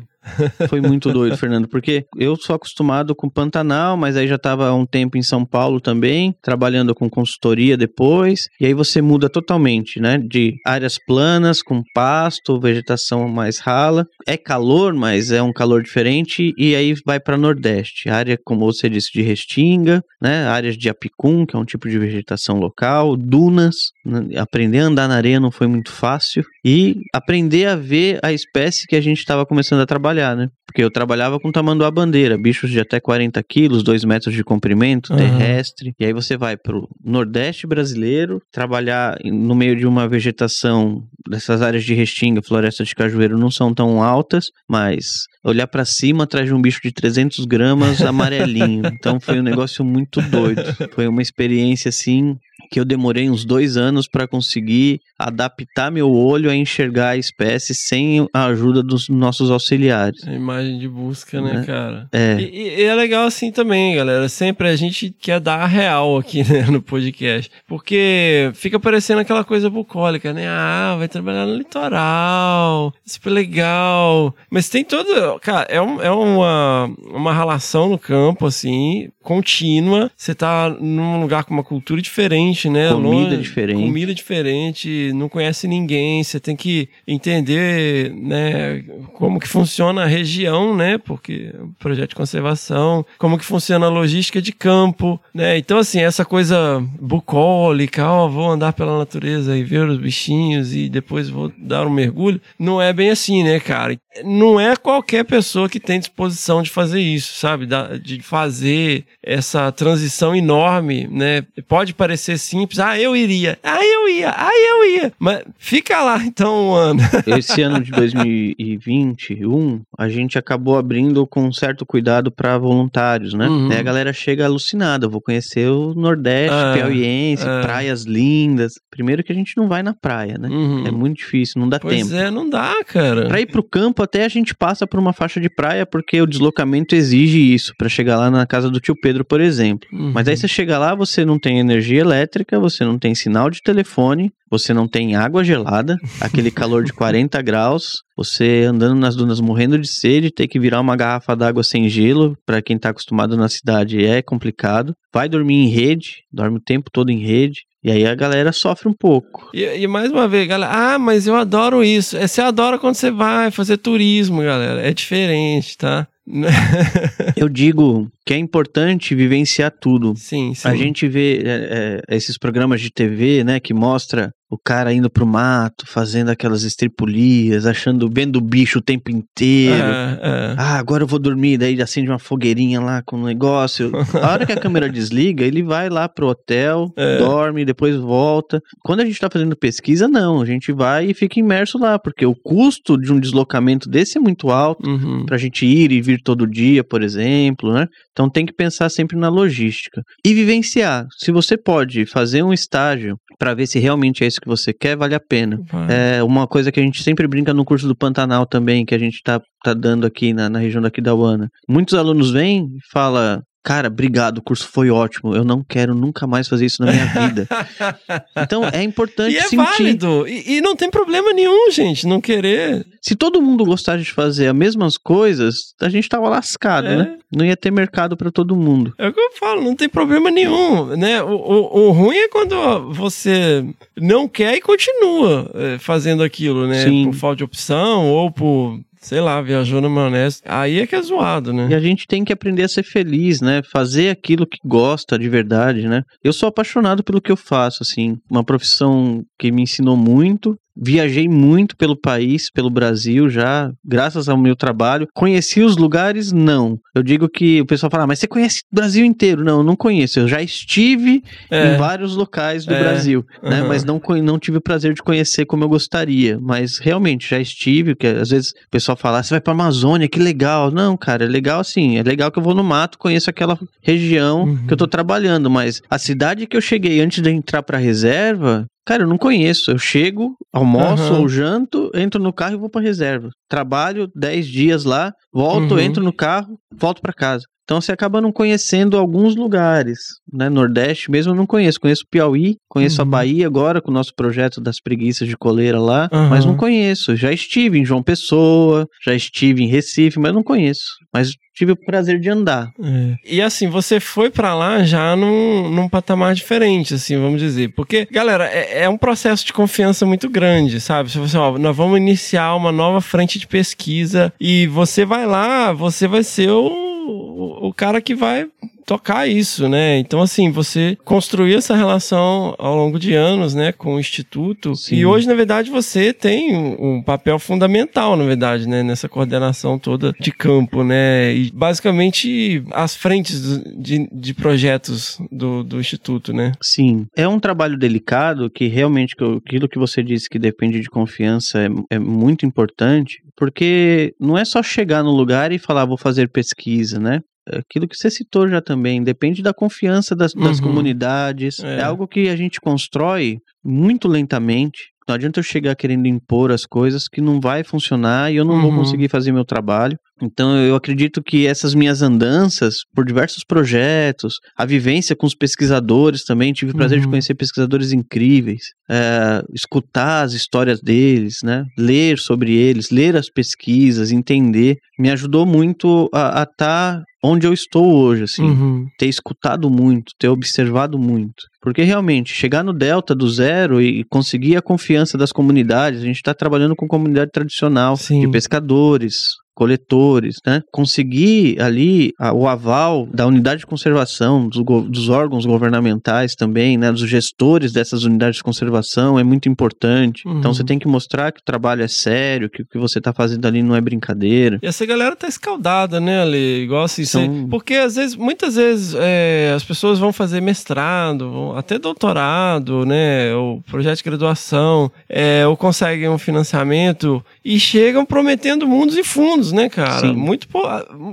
Foi muito doido, Fernando, porque eu sou acostumado com Pantanal, mas aí já estava um tempo em São Paulo também, trabalhando com consultoria depois, e aí você muda totalmente, né? De áreas planas, com pasto, vegetação mais rala. É calor, mas é um calor diferente, e aí vai para Nordeste, área, como você disse, de restinga, né? Áreas de apicum, que é um tipo de vegetação local, dunas. né? Aprender a andar na areia não foi muito fácil, e aprender a ver a espécie que a gente estava começando a trabalhar, né? Porque eu trabalhava com tamanduá bandeira, bichos de até 40 quilos, 2 metros de comprimento, Aham. terrestre. E aí você vai pro Nordeste brasileiro, trabalhar no meio de uma vegetação dessas áreas de restinga, floresta de cajueiro não são tão altas, mas olhar pra cima atrás de um bicho de 300 gramas (laughs) amarelinho. então foi um negócio muito doido. Foi uma experiência assim que eu demorei uns dois anos para conseguir adaptar meu olho a enxergar a espécie sem a ajuda dos nossos auxiliares. A imagem de busca, né, Né? cara? É. E, e- e é legal assim também, galera. Sempre a gente quer dar a real aqui (laughs) né, no podcast. Porque fica parecendo aquela coisa bucólica, né? Ah, vai trabalhar no litoral. Super legal. Mas tem todo. Cara, é, um- é uma, uma relação no campo, assim, contínua. Você tá num lugar com uma cultura diferente, né? Comida Longe- diferente. Comida diferente, não conhece ninguém. Você tem que entender, né? Como que funciona a região, né? Porque é um projeto de conservação, como que funciona a logística de campo, né? Então, assim, essa coisa bucólica, ó, vou andar pela natureza e ver os bichinhos e depois vou dar um mergulho, não é bem assim, né, cara? Não é qualquer pessoa que tem disposição de fazer isso, sabe? De fazer essa transição enorme, né? Pode parecer simples, ah, eu iria, ah, eu ia, ah, eu ia, mas fica lá então um ano. (laughs) Esse ano de 2021, a gente acabou abrindo com um certo cuidado para voluntários, né? Uhum. Aí a galera chega alucinada, vou conhecer o Nordeste, Ah, piauiense, ah. praias lindas. Primeiro que a gente não vai na praia, né? Uhum. É muito difícil, não dá Pois tempo. é, não dá, cara. Pra ir pro campo, até a gente passa por uma faixa de praia, porque o deslocamento exige isso, pra chegar lá na casa do tio Pedro, por exemplo. Uhum. Mas aí você chega lá, você não tem energia elétrica, você não tem sinal de telefone, você não tem água gelada, (laughs) aquele calor de 40 graus, você andando nas dunas morrendo de sede, ter que virar uma garrafa d'água sem gelo, pra quem tá acostumado na cidade é complicado. Vai dormir em rede, dorme o tempo todo em rede. E aí a galera sofre um pouco. E, e mais uma vez, galera, ah, mas eu adoro isso. É, Você adora quando você vai fazer turismo, galera. É diferente, tá? (laughs) Eu digo que é importante vivenciar tudo. Sim, sim. A gente vê é, é, esses programas de TV, né, que mostra o cara indo pro mato, fazendo aquelas estripulias, achando, vendo o bicho o tempo inteiro. É. Ah, agora eu vou dormir, daí acende uma fogueirinha lá com o negócio. (laughs) A hora que a câmera desliga, ele vai lá pro hotel, É. dorme, depois volta. Quando a gente tá fazendo pesquisa, não, a gente vai e fica imerso lá, porque o custo de um deslocamento desse é muito alto Uhum. pra gente ir e vir todo dia, por exemplo, né? Então tem que pensar sempre na logística e vivenciar. Se você pode fazer um estágio pra ver se realmente é isso que você quer, vale a pena. Vai. É uma coisa que a gente sempre brinca no curso do Pantanal também, que a gente tá, tá dando aqui na, na região daqui da Uana. Muitos alunos vêm e falam. Cara, obrigado, o curso foi ótimo. Eu não quero nunca mais fazer isso na minha vida. (laughs) Então é importante E é sentir. válido. E, e não tem problema nenhum, gente, não querer. Se todo mundo gostasse de fazer as mesmas coisas, a gente tava lascado, É. né? Não ia ter mercado pra todo mundo. É o que eu falo, não tem problema nenhum, né? O, o, o ruim é quando você não quer e continua é, fazendo aquilo, né? Sim. Por falta de opção ou por, sei lá, viajou na maionese. Aí é que é zoado, né? E a gente tem que aprender a ser feliz, né? Fazer aquilo que gosta de verdade, né? Eu sou apaixonado pelo que eu faço, assim. Uma profissão que me ensinou muito. Viajei muito pelo país, pelo Brasil já, graças ao meu trabalho. Conheci os lugares? Não. Eu digo que o pessoal fala, "Ah, mas você conhece o Brasil inteiro? Não, eu não conheço. Eu já estive É. em vários locais do É. Brasil, né? Aham. Mas não, não tive o prazer de conhecer como eu gostaria. Mas realmente já estive, que às vezes o pessoal fala, "Ah, você vai pra Amazônia, que legal. Não, cara, é legal assim. É legal que eu vou no mato, conheço aquela região Uhum. que eu tô trabalhando. Mas a cidade que eu cheguei antes de entrar pra reserva. Cara, eu não conheço. Eu chego, almoço Aham. ou janto, entro no carro e vou pra reserva. Trabalho 10 dias lá, volto, Uhum. entro no carro, volto pra casa. Então você acaba não conhecendo alguns lugares, né? Nordeste mesmo eu não conheço. Conheço Piauí, conheço a Uhum. Bahia agora com o nosso projeto das preguiças de coleira lá, Aham. mas não conheço. Já estive em João Pessoa, já estive em Recife, mas não conheço. Mas tive o prazer de andar. É. E assim, você foi pra lá já num, num patamar diferente, assim, vamos dizer. Porque, galera, é, é um processo de confiança muito grande, sabe? Se você, ó, nós vamos iniciar uma nova frente de pesquisa e você vai lá, você vai ser o, o, o cara que vai tocar isso, né? Então, assim, você construiu essa relação ao longo de anos, né, com o Instituto. Sim. E hoje, na verdade, você tem um, papel fundamental, na verdade, né, nessa coordenação toda de campo, né? E basicamente as frentes de, de projetos do, do Instituto, né? Sim, é um trabalho delicado que realmente aquilo que você disse que depende de confiança é, é muito importante, porque não é só chegar no lugar e falar vou fazer pesquisa, né? Aquilo que você citou já também, depende da confiança das, das Uhum. comunidades. É. É. algo que a gente constrói muito lentamente. Não adianta eu chegar querendo impor as coisas que não vai funcionar e eu não vou Uhum. conseguir fazer meu trabalho. Então eu acredito que essas minhas andanças por diversos projetos, a vivência com os pesquisadores também, tive o prazer de Uhum. conhecer pesquisadores incríveis, é, escutar as histórias deles, né? Ler sobre eles, ler as pesquisas, entender, me ajudou muito a estar onde eu estou hoje, assim Uhum. ter escutado muito, ter observado muito. Porque realmente, chegar no Delta do zero e conseguir a confiança das comunidades, a gente está trabalhando com comunidade tradicional, Sim. de pescadores, coletores, né? Conseguir ali a- o aval da unidade de conservação, dos, dos órgãos governamentais também, né? Dos gestores dessas unidades de conservação é muito importante. Uhum. Então você tem que mostrar que o trabalho é sério, que o que você está fazendo ali não é brincadeira. E essa galera tá escaldada, né, Ale? Igual assim, São- cê- porque às vezes, muitas vezes, é, as pessoas vão fazer mestrado, vão até doutorado, né, ou projeto de graduação, é, ou conseguem um financiamento e chegam prometendo mundos e fundos, né, cara? Sim. Muito, por-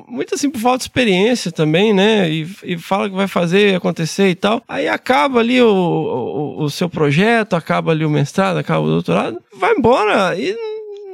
muito assim por falta de experiência também, né, e, e fala que vai fazer acontecer e tal. Aí acaba ali o, o, o seu projeto, acaba ali o mestrado, acaba o doutorado, vai embora e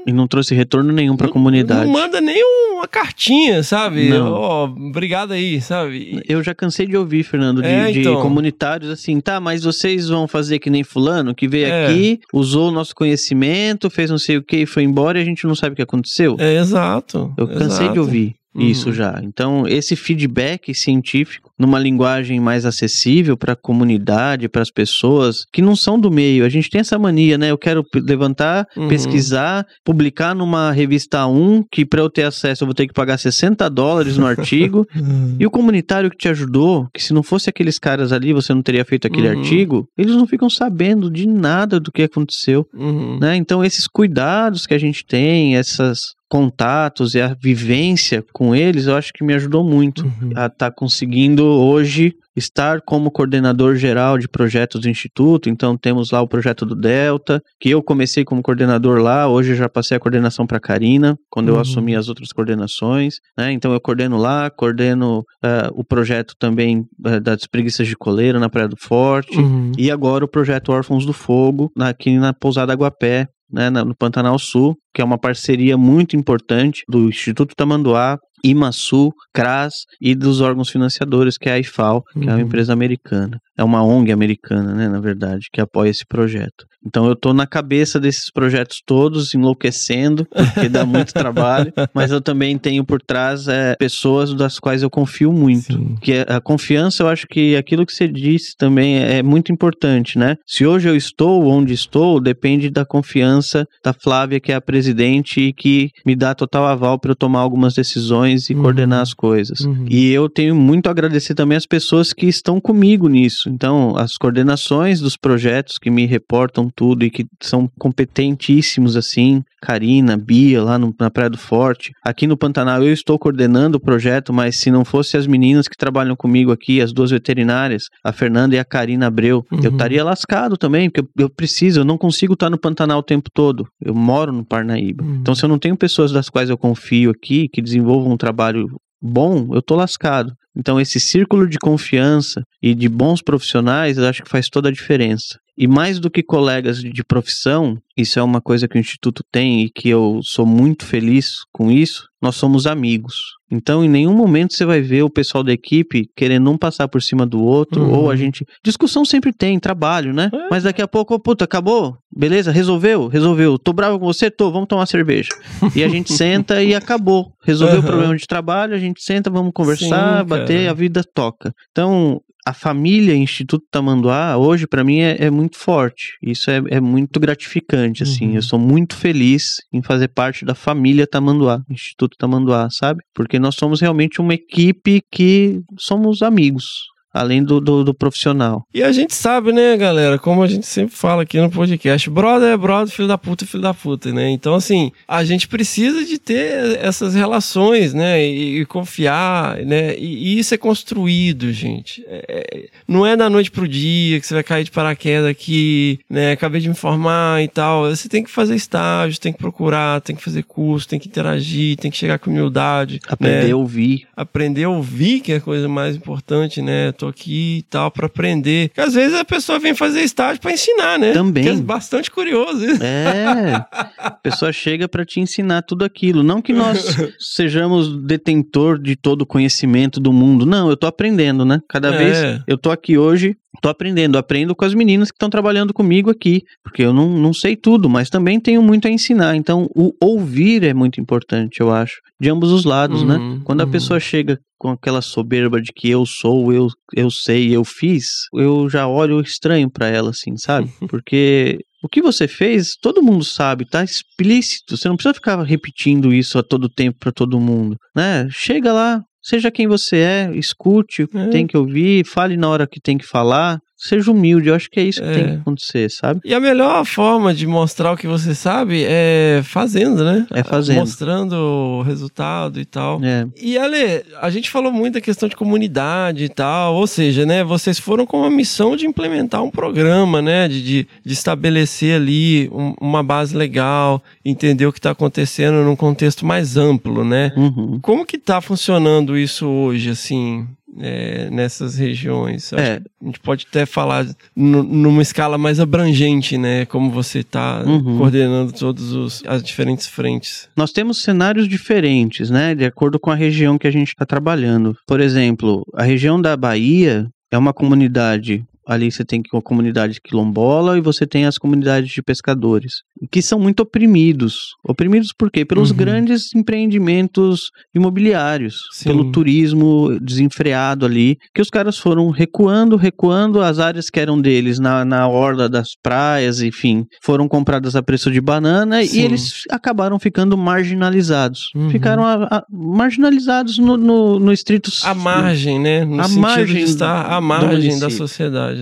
E não trouxe retorno nenhum para a comunidade. Não manda nem uma cartinha, sabe? Não. Ó, obrigado aí, sabe? Eu já cansei de ouvir, Fernando, de, É, de então. comunitários assim, tá, mas vocês vão fazer que nem fulano, que veio É. aqui, usou o nosso conhecimento, fez não sei o que e foi embora e a gente não sabe o que aconteceu. É, exato. Eu cansei exato. de ouvir. Isso Uhum. já. Então, esse feedback científico, numa linguagem mais acessível para a comunidade, para as pessoas que não são do meio. A gente tem essa mania, né? Eu quero levantar, Uhum. pesquisar, publicar numa revista 1, que para eu ter acesso eu vou ter que pagar 60 dólares no artigo. (laughs) E o comunitário que te ajudou, que se não fosse aqueles caras ali, você não teria feito aquele Uhum. artigo, eles não ficam sabendo de nada do que aconteceu Uhum. né? Então esses cuidados que a gente tem, esses contatos e a vivência com eles, eu acho que me ajudou muito Uhum. a estar conseguindo hoje estar como coordenador geral de projetos do instituto. Então temos lá o projeto do Delta, que eu comecei como coordenador lá, hoje eu já passei a coordenação para Karina, quando eu Uhum. assumi as outras coordenações, né? Então eu coordeno lá, coordeno eh, o projeto também eh, das preguiças de coleira na Praia do Forte. Uhum. E agora o projeto Órfãos do Fogo, aqui na Pousada Aguapé, né, no Pantanal Sul, que é uma parceria muito importante do Instituto Tamanduá, IMASU, CRAS e dos órgãos financiadores, que é a IFAL, que é uma Uhum. empresa americana. É uma ONG americana, né, na verdade, que apoia esse projeto. Então eu tô na cabeça desses projetos todos, enlouquecendo, porque dá muito (laughs) trabalho, mas eu também tenho por trás é, pessoas das quais eu confio muito Sim. que a confiança, eu acho que aquilo que você disse também é é muito importante, né? Se hoje eu estou onde estou, depende da confiança da Flávia, que é a presidente e que me dá total aval para eu tomar algumas decisões e Uhum. coordenar as coisas. Uhum. E eu tenho muito a agradecer também as pessoas que estão comigo nisso. Então, as coordenações dos projetos que me reportam tudo e que são competentíssimos assim, Karina, Bia, lá no- na Praia do Forte. Aqui no Pantanal eu estou coordenando o projeto, mas se não fosse as meninas que trabalham comigo aqui, as duas veterinárias, a Fernanda e a Karina Abreu, eu Uhum. estaria lascado também, porque eu, eu preciso, eu não consigo estar no Pantanal o tempo todo. Eu moro no Parnaíba. Uhum. Então, se eu não tenho pessoas das quais eu confio aqui, que desenvolvam um trabalho bom, eu tô lascado. Então, esse círculo de confiança e de bons profissionais, eu acho que faz toda a diferença. E mais do que colegas de profissão, isso é uma coisa que o Instituto tem e que eu sou muito feliz com isso, nós somos amigos. Então, em nenhum momento você vai ver o pessoal da equipe querendo um passar por cima do outro, Uhum. ou a gente. Discussão sempre tem, trabalho, né? É. Mas daqui a pouco, puta, acabou? Beleza? Resolveu? Resolveu. Tô bravo com você? Tô, vamos tomar cerveja. E a gente (laughs) senta e acabou. Resolveu Uhum. o problema de trabalho, a gente senta, vamos conversar, Sim, bater, a vida toca. Então, a família Instituto Tamanduá, hoje, pra mim, é, é muito forte. Isso é, é muito gratificante, assim. Uhum. Eu sou muito feliz em fazer parte da família Tamanduá, Instituto Tamanduá, sabe? Porque nós somos realmente uma equipe que somos amigos. Além do, do, do profissional. E a gente sabe, né, galera, como a gente sempre fala aqui no podcast, brother é brother, filho da puta é filho da puta, né? Então, assim, a gente precisa de ter essas relações, né? E, e confiar, né? E, e isso é construído, gente. É- é- não é da noite pro dia que você vai cair de paraquedas aqui, né? Acabei de me formar e tal. Você tem que fazer estágio, tem que procurar, tem que fazer curso, tem que interagir, tem que chegar com humildade. Aprender né? a ouvir. aprender a ouvir, que é a coisa mais importante, né? Tô aqui e tal, pra aprender. Porque às vezes a pessoa vem fazer estágio pra ensinar, né? Também. Que é bastante curioso isso. É, a pessoa chega para te ensinar tudo aquilo. Não que nós (laughs) sejamos detentor de todo o conhecimento do mundo. Não, eu tô aprendendo, né? Cada É. vez eu tô aqui hoje, tô aprendendo. Aprendo com as meninas que estão trabalhando comigo aqui. Porque eu não, não sei tudo, mas também tenho muito a ensinar. Então, o ouvir é muito importante, eu acho. De ambos os lados, né? Uhum, Quando a uhum. pessoa chega com aquela soberba de que eu sou, eu, eu sei, eu fiz, eu já olho estranho pra ela, assim, sabe? (laughs) Porque o que você fez, todo mundo sabe, tá explícito. Você não precisa ficar repetindo isso a todo tempo pra todo mundo, né? Chega lá, seja quem você é, escute o que É. tem que ouvir, fale na hora que tem que falar. Seja humilde, eu acho que é isso que É. tem que acontecer, sabe? E a melhor forma de mostrar o que você sabe é fazendo, né? É fazendo. Mostrando o resultado e tal. É. E Ale, a gente falou muito da questão de comunidade e tal, ou seja, né, vocês foram com a missão de implementar um programa, né, de, de, de estabelecer ali um- uma base legal, entender o que está acontecendo num contexto mais amplo, né? Uhum. Como que tá funcionando isso hoje, assim, é, nessas regiões? É. A gente pode até falar nu- numa escala mais abrangente, né, como você está Uhum. coordenando todas as diferentes frentes. Nós temos cenários diferentes, né? De acordo com a região que a gente está trabalhando. Por exemplo, a região da Bahia é uma comunidade ali você tem a comunidade quilombola e você tem as comunidades de pescadores, que são muito oprimidos. Oprimidos por quê? Pelos Uhum. grandes empreendimentos imobiliários, Sim. pelo turismo desenfreado ali, que os caras foram recuando, recuando, as áreas que eram deles na, na orla das praias, enfim, foram compradas a preço de banana Sim. e eles acabaram ficando marginalizados. Uhum. Ficaram a- a- marginalizados no, no, no estrito... A margem, né? No A margem estar à margem da município.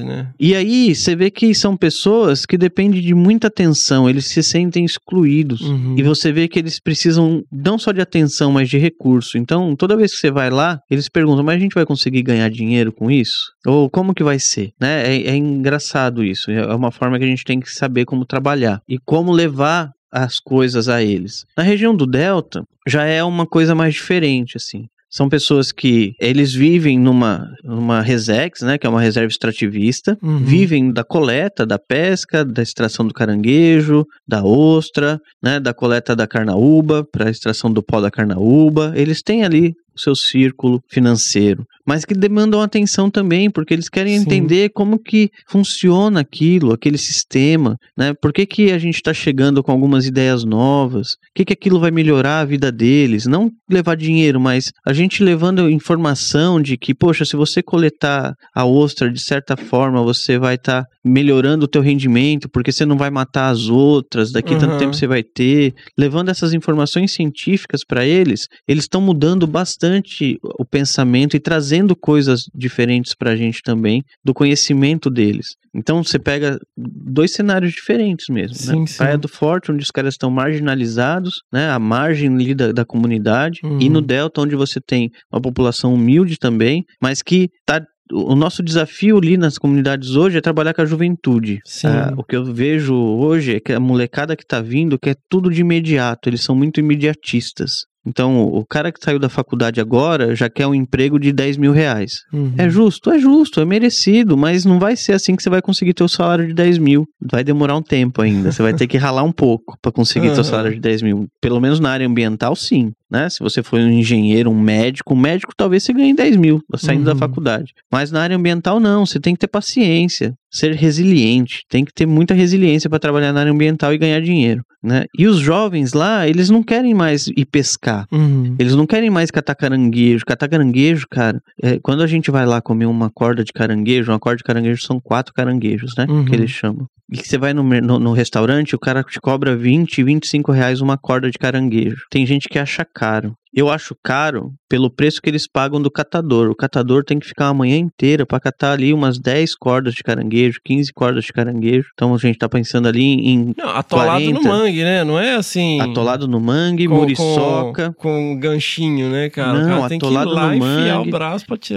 Sociedade, né? E aí, você vê que são pessoas que dependem de muita atenção, eles se sentem excluídos. Uhum. E você vê que eles precisam não só de atenção, mas de recurso. Então, toda vez que você vai lá, eles perguntam: mas a gente vai conseguir ganhar dinheiro com isso? Ou como que vai ser? Né? É, é engraçado isso. É uma forma que a gente tem que saber como trabalhar e como levar as coisas a eles. Na região do Delta, já é uma coisa mais diferente, assim. São pessoas que eles vivem numa, numa resex, né, que é uma reserva extrativista, Uhum. vivem da coleta, da pesca, da extração do caranguejo, da ostra, né, da coleta da carnaúba, para a extração do pó da carnaúba. Eles têm ali o seu círculo financeiro, mas que demandam atenção também, porque eles querem Sim. entender como que funciona aquilo, aquele sistema, né? Por que, que a gente está chegando com algumas ideias novas? O que, que aquilo vai melhorar a vida deles? Não levar dinheiro, mas a gente levando informação de que, poxa, se você coletar a ostra de certa forma, você vai estar melhorando o teu rendimento, porque você não vai matar as outras, daqui Uhum. tanto tempo você vai ter. Levando essas informações científicas para eles, eles estão mudando bastante o pensamento e trazendo coisas diferentes para a gente também, do conhecimento deles. Então você pega dois cenários diferentes mesmo, Sim, né? sim. Praia do Forte, onde os caras estão marginalizados, né? A margem ali da, da comunidade, Uhum. e no Delta, onde você tem uma população humilde também, mas que tá o nosso desafio ali nas comunidades hoje é trabalhar com a juventude. Sim. Ah, o que eu vejo hoje é que a molecada que tá vindo quer tudo de imediato, eles são muito imediatistas. Então, o cara que saiu da faculdade agora já quer um emprego de 10 mil reais. Uhum. É justo, é justo, é merecido, mas não vai ser assim que você vai conseguir ter o salário de 10 mil. Vai demorar um tempo ainda. Você vai ter que ralar um pouco para conseguir ter Aham. o salário de 10 mil. Pelo menos na área ambiental, sim. Né? Se você for um engenheiro, um médico, um médico talvez você ganhe 10 mil saindo da Uhum. faculdade. Mas na área ambiental, não. Você tem que ter paciência, ser resiliente. Tem que ter muita resiliência para trabalhar na área ambiental e ganhar dinheiro. Né? E os jovens lá, eles não querem mais ir pescar. Uhum. Eles não querem mais catar caranguejo. Catar caranguejo, cara, é, quando a gente vai lá comer uma corda de caranguejo, uma corda de caranguejo são quatro caranguejos, né? Uhum. Que eles chamam. E que você vai no, no, no restaurante, o cara te cobra 20, 25 reais uma corda de caranguejo. Tem gente que acha caro. Eu acho caro pelo preço que eles pagam do catador. O catador tem que ficar uma manhã inteira para catar ali umas 10 cordas de caranguejo, 15 cordas de caranguejo. Então a gente tá pensando ali em Não, atolado 40. no mangue, né? Não é assim. atolado no mangue, com, muriçoca. Com, com ganchinho, né, cara? Não, cara atolado no mangue,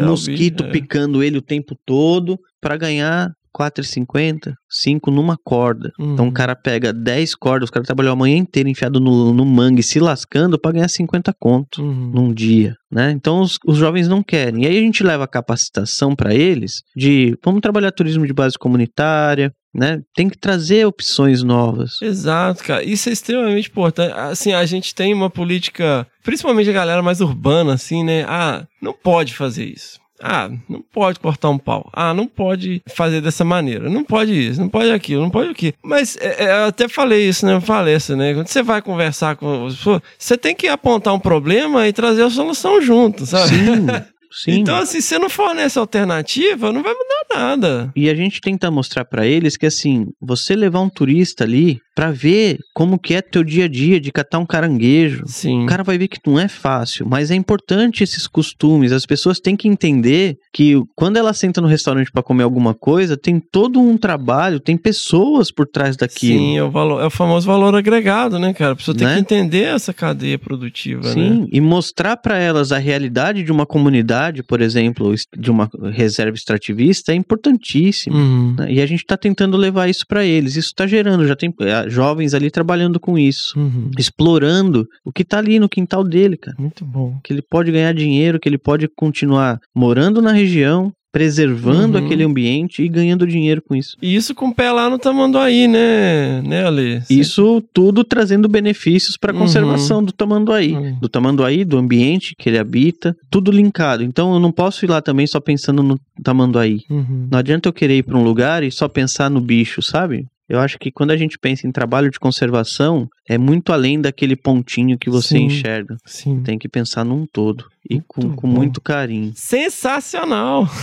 mosquito picando ele o tempo todo para ganhar 4,50, 5 numa corda. Então Uhum. o cara pega 10 cordas, o cara trabalhou a manhã inteira enfiado no, no mangue, se lascando para ganhar 50 conto Uhum. num dia, né? Então os, os jovens não querem. E aí a gente leva a capacitação para eles de vamos trabalhar turismo de base comunitária, né? Tem que trazer opções novas. Exato, cara. Isso é extremamente importante. Assim, a gente tem uma política, principalmente a galera mais urbana, assim, né? Ah, não pode fazer isso. Ah, não pode cortar um pau. Ah, não pode fazer dessa maneira. Não pode isso, não pode aquilo, não pode aquilo. Mas é, é, eu até falei isso, né? Eu falei isso, né? Quando você vai conversar com as pessoas, você tem que apontar um problema e trazer a solução junto, sabe? Sim, (laughs) sim. Então, assim, se você não fornece alternativa, não vai mudar nada. E a gente tenta mostrar pra eles que assim, você levar um turista ali pra ver como que é teu dia a dia de catar um caranguejo. Sim. O cara vai ver que não é fácil, mas é importante esses costumes. As pessoas têm que entender que quando ela senta no restaurante pra comer alguma coisa, tem todo um trabalho, tem pessoas por trás daquilo. Sim, é o, valor, é o famoso valor agregado, né, cara? A pessoa tem Né? que entender essa cadeia produtiva, né? Sim, e mostrar pra elas a realidade de uma comunidade, por exemplo, de uma reserva extrativista é importantíssimo. Uhum. né? E a gente tá tentando levar isso pra eles. Isso tá gerando, já tem jovens ali trabalhando com isso, Uhum. explorando o que tá ali no quintal dele, cara. Muito bom. Que ele pode ganhar dinheiro, que ele pode continuar morando na região, preservando Uhum. aquele ambiente e ganhando dinheiro com isso. E isso com o pé lá no Tamanduaí, né, né, Ale? Isso tudo trazendo benefícios para a Uhum. conservação do tamanduaí, Uhum. do tamanduaí, do ambiente que ele habita, tudo linkado. Então eu não posso ir lá também só pensando no tamanduaí. Uhum. Não adianta eu querer ir para um lugar e só pensar no bicho, sabe? Eu acho que quando a gente pensa em trabalho de conservação, é muito além daquele pontinho que você Sim. enxerga. Sim. Tem que pensar num todo e com, Muito com bom. muito carinho. Sensacional! (laughs)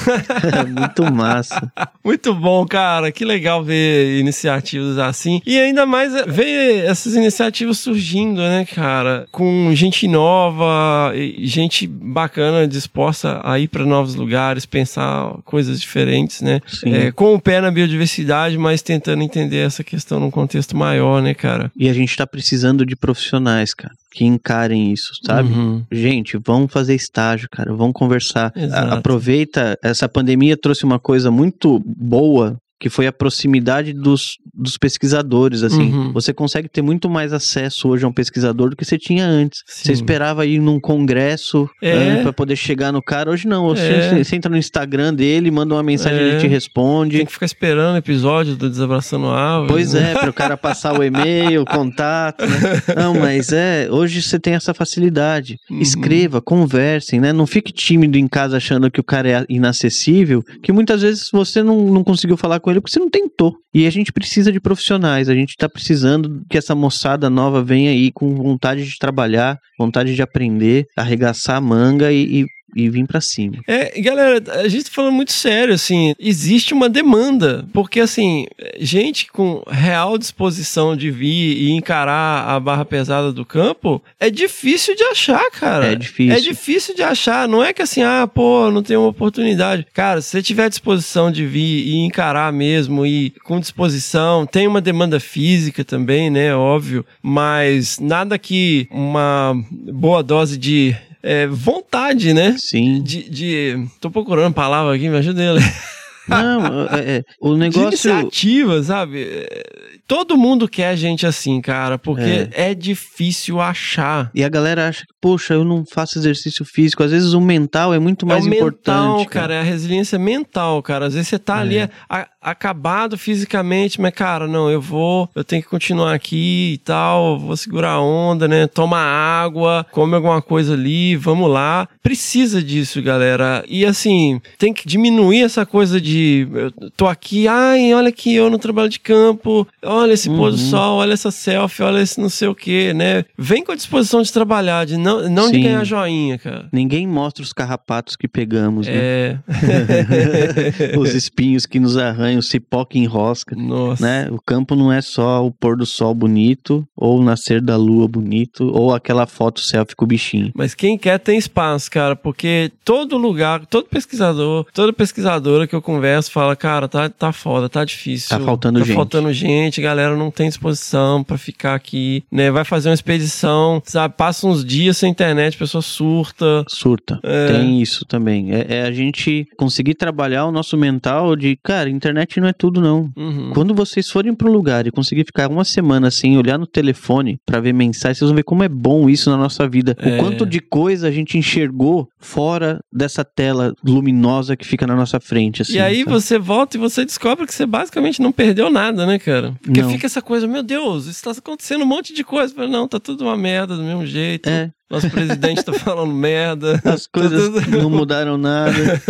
É muito massa. Muito bom, cara. Que legal ver iniciativas assim. E ainda mais ver essas iniciativas surgindo, né, cara? Com gente nova, gente bacana, disposta a ir para novos lugares, pensar coisas diferentes, né? Sim. É, com o pé na biodiversidade, mas tentando entender essa questão num contexto maior, né, cara? E a gente tá precisando de profissionais, cara, que encarem isso, sabe? Uhum. Gente, vão fazer estágio, cara, vão conversar. A- aproveita, essa pandemia trouxe uma coisa muito boa, que foi a proximidade dos, dos pesquisadores, assim. Uhum. Você consegue ter muito mais acesso hoje a um pesquisador do que você tinha antes. Sim. Você esperava ir num congresso É. para poder chegar no cara. Hoje não, você, É. você entra no Instagram dele, manda uma mensagem, É. ele te responde. Tem que ficar esperando o episódio do Desabraçando Árvore. Pois né? é, para o cara passar o e-mail, o contato. Né? (laughs) Não, mas é, hoje você tem essa facilidade. Uhum. Escreva, conversem, né? Não fique tímido em casa achando que o cara é inacessível, que muitas vezes você não, não conseguiu falar com ele porque você não tentou. E a gente precisa de profissionais, a gente tá precisando que essa moçada nova venha aí com vontade de trabalhar, vontade de aprender, arregaçar a manga e, e, e vir para cima. É, galera, a gente tá falando muito sério, assim, existe uma demanda, porque assim, gente com real disposição de vir e encarar a barra pesada do campo, é difícil de achar, cara. É difícil. É difícil de achar, não é que assim, ah, pô, não tem uma oportunidade. Cara, se você tiver disposição de vir e encarar mesmo e com disposição, tem uma demanda física também, né, óbvio, mas nada que uma boa dose de é, vontade, né? Sim. de, de- Tô procurando a palavra aqui, me ajuda ele. Não, é, é, o (laughs) De negócio. iniciativa, sabe? É, Todo mundo quer gente assim, cara, porque é, difícil achar. E a galera acha que, poxa, eu não faço exercício físico. Às vezes o mental é muito mais é o importante. mental, cara. é a resiliência mental, cara. Às vezes você tá ali a- acabado fisicamente, mas, cara, não, eu vou, eu tenho que continuar aqui e tal, vou segurar a onda, né? Toma água, come alguma coisa ali, vamos lá. Precisa disso, galera. E assim, tem que diminuir essa coisa de eu tô aqui, ai, olha aqui, eu no trabalho de campo, olha esse pôr do Uhum. sol, olha essa selfie, olha esse não sei o que, né? Vem com a disposição de trabalhar, de não, não de ganhar joinha, cara. Ninguém mostra os carrapatos que pegamos, né? É. (laughs) Os espinhos que nos arranham, o cipó que enrosca. Nossa. Né? O campo não é só o pôr do sol bonito, ou o nascer da lua bonito, ou aquela foto selfie com o bichinho. Mas quem quer tem espaço, cara, porque todo lugar, todo pesquisador, toda pesquisadora que eu converso fala, cara, tá, tá foda, tá difícil. Tá faltando tá gente. faltando gente, galera não tem disposição pra ficar aqui, né? Vai fazer uma expedição, sabe? Passa uns dias sem internet, a pessoa surta. Surta. É. Tem isso também. É, é a gente conseguir trabalhar o nosso mental de, cara, internet não é tudo, não. Uhum. Quando vocês forem para um lugar e conseguir ficar uma semana sem olhar no telefone para ver mensagem, vocês vão ver como é bom isso na nossa vida. É. O quanto de coisa a gente enxergou fora dessa tela luminosa que fica na nossa frente. Assim, e aí sabe? você volta e você descobre que você basicamente não perdeu nada, né, cara? Porque Não. fica essa coisa, meu Deus, está acontecendo um monte de coisa. Não, tá tudo uma merda do mesmo jeito. É. Nosso presidente tá falando (laughs) merda. As Tá coisas tudo- não mudaram nada.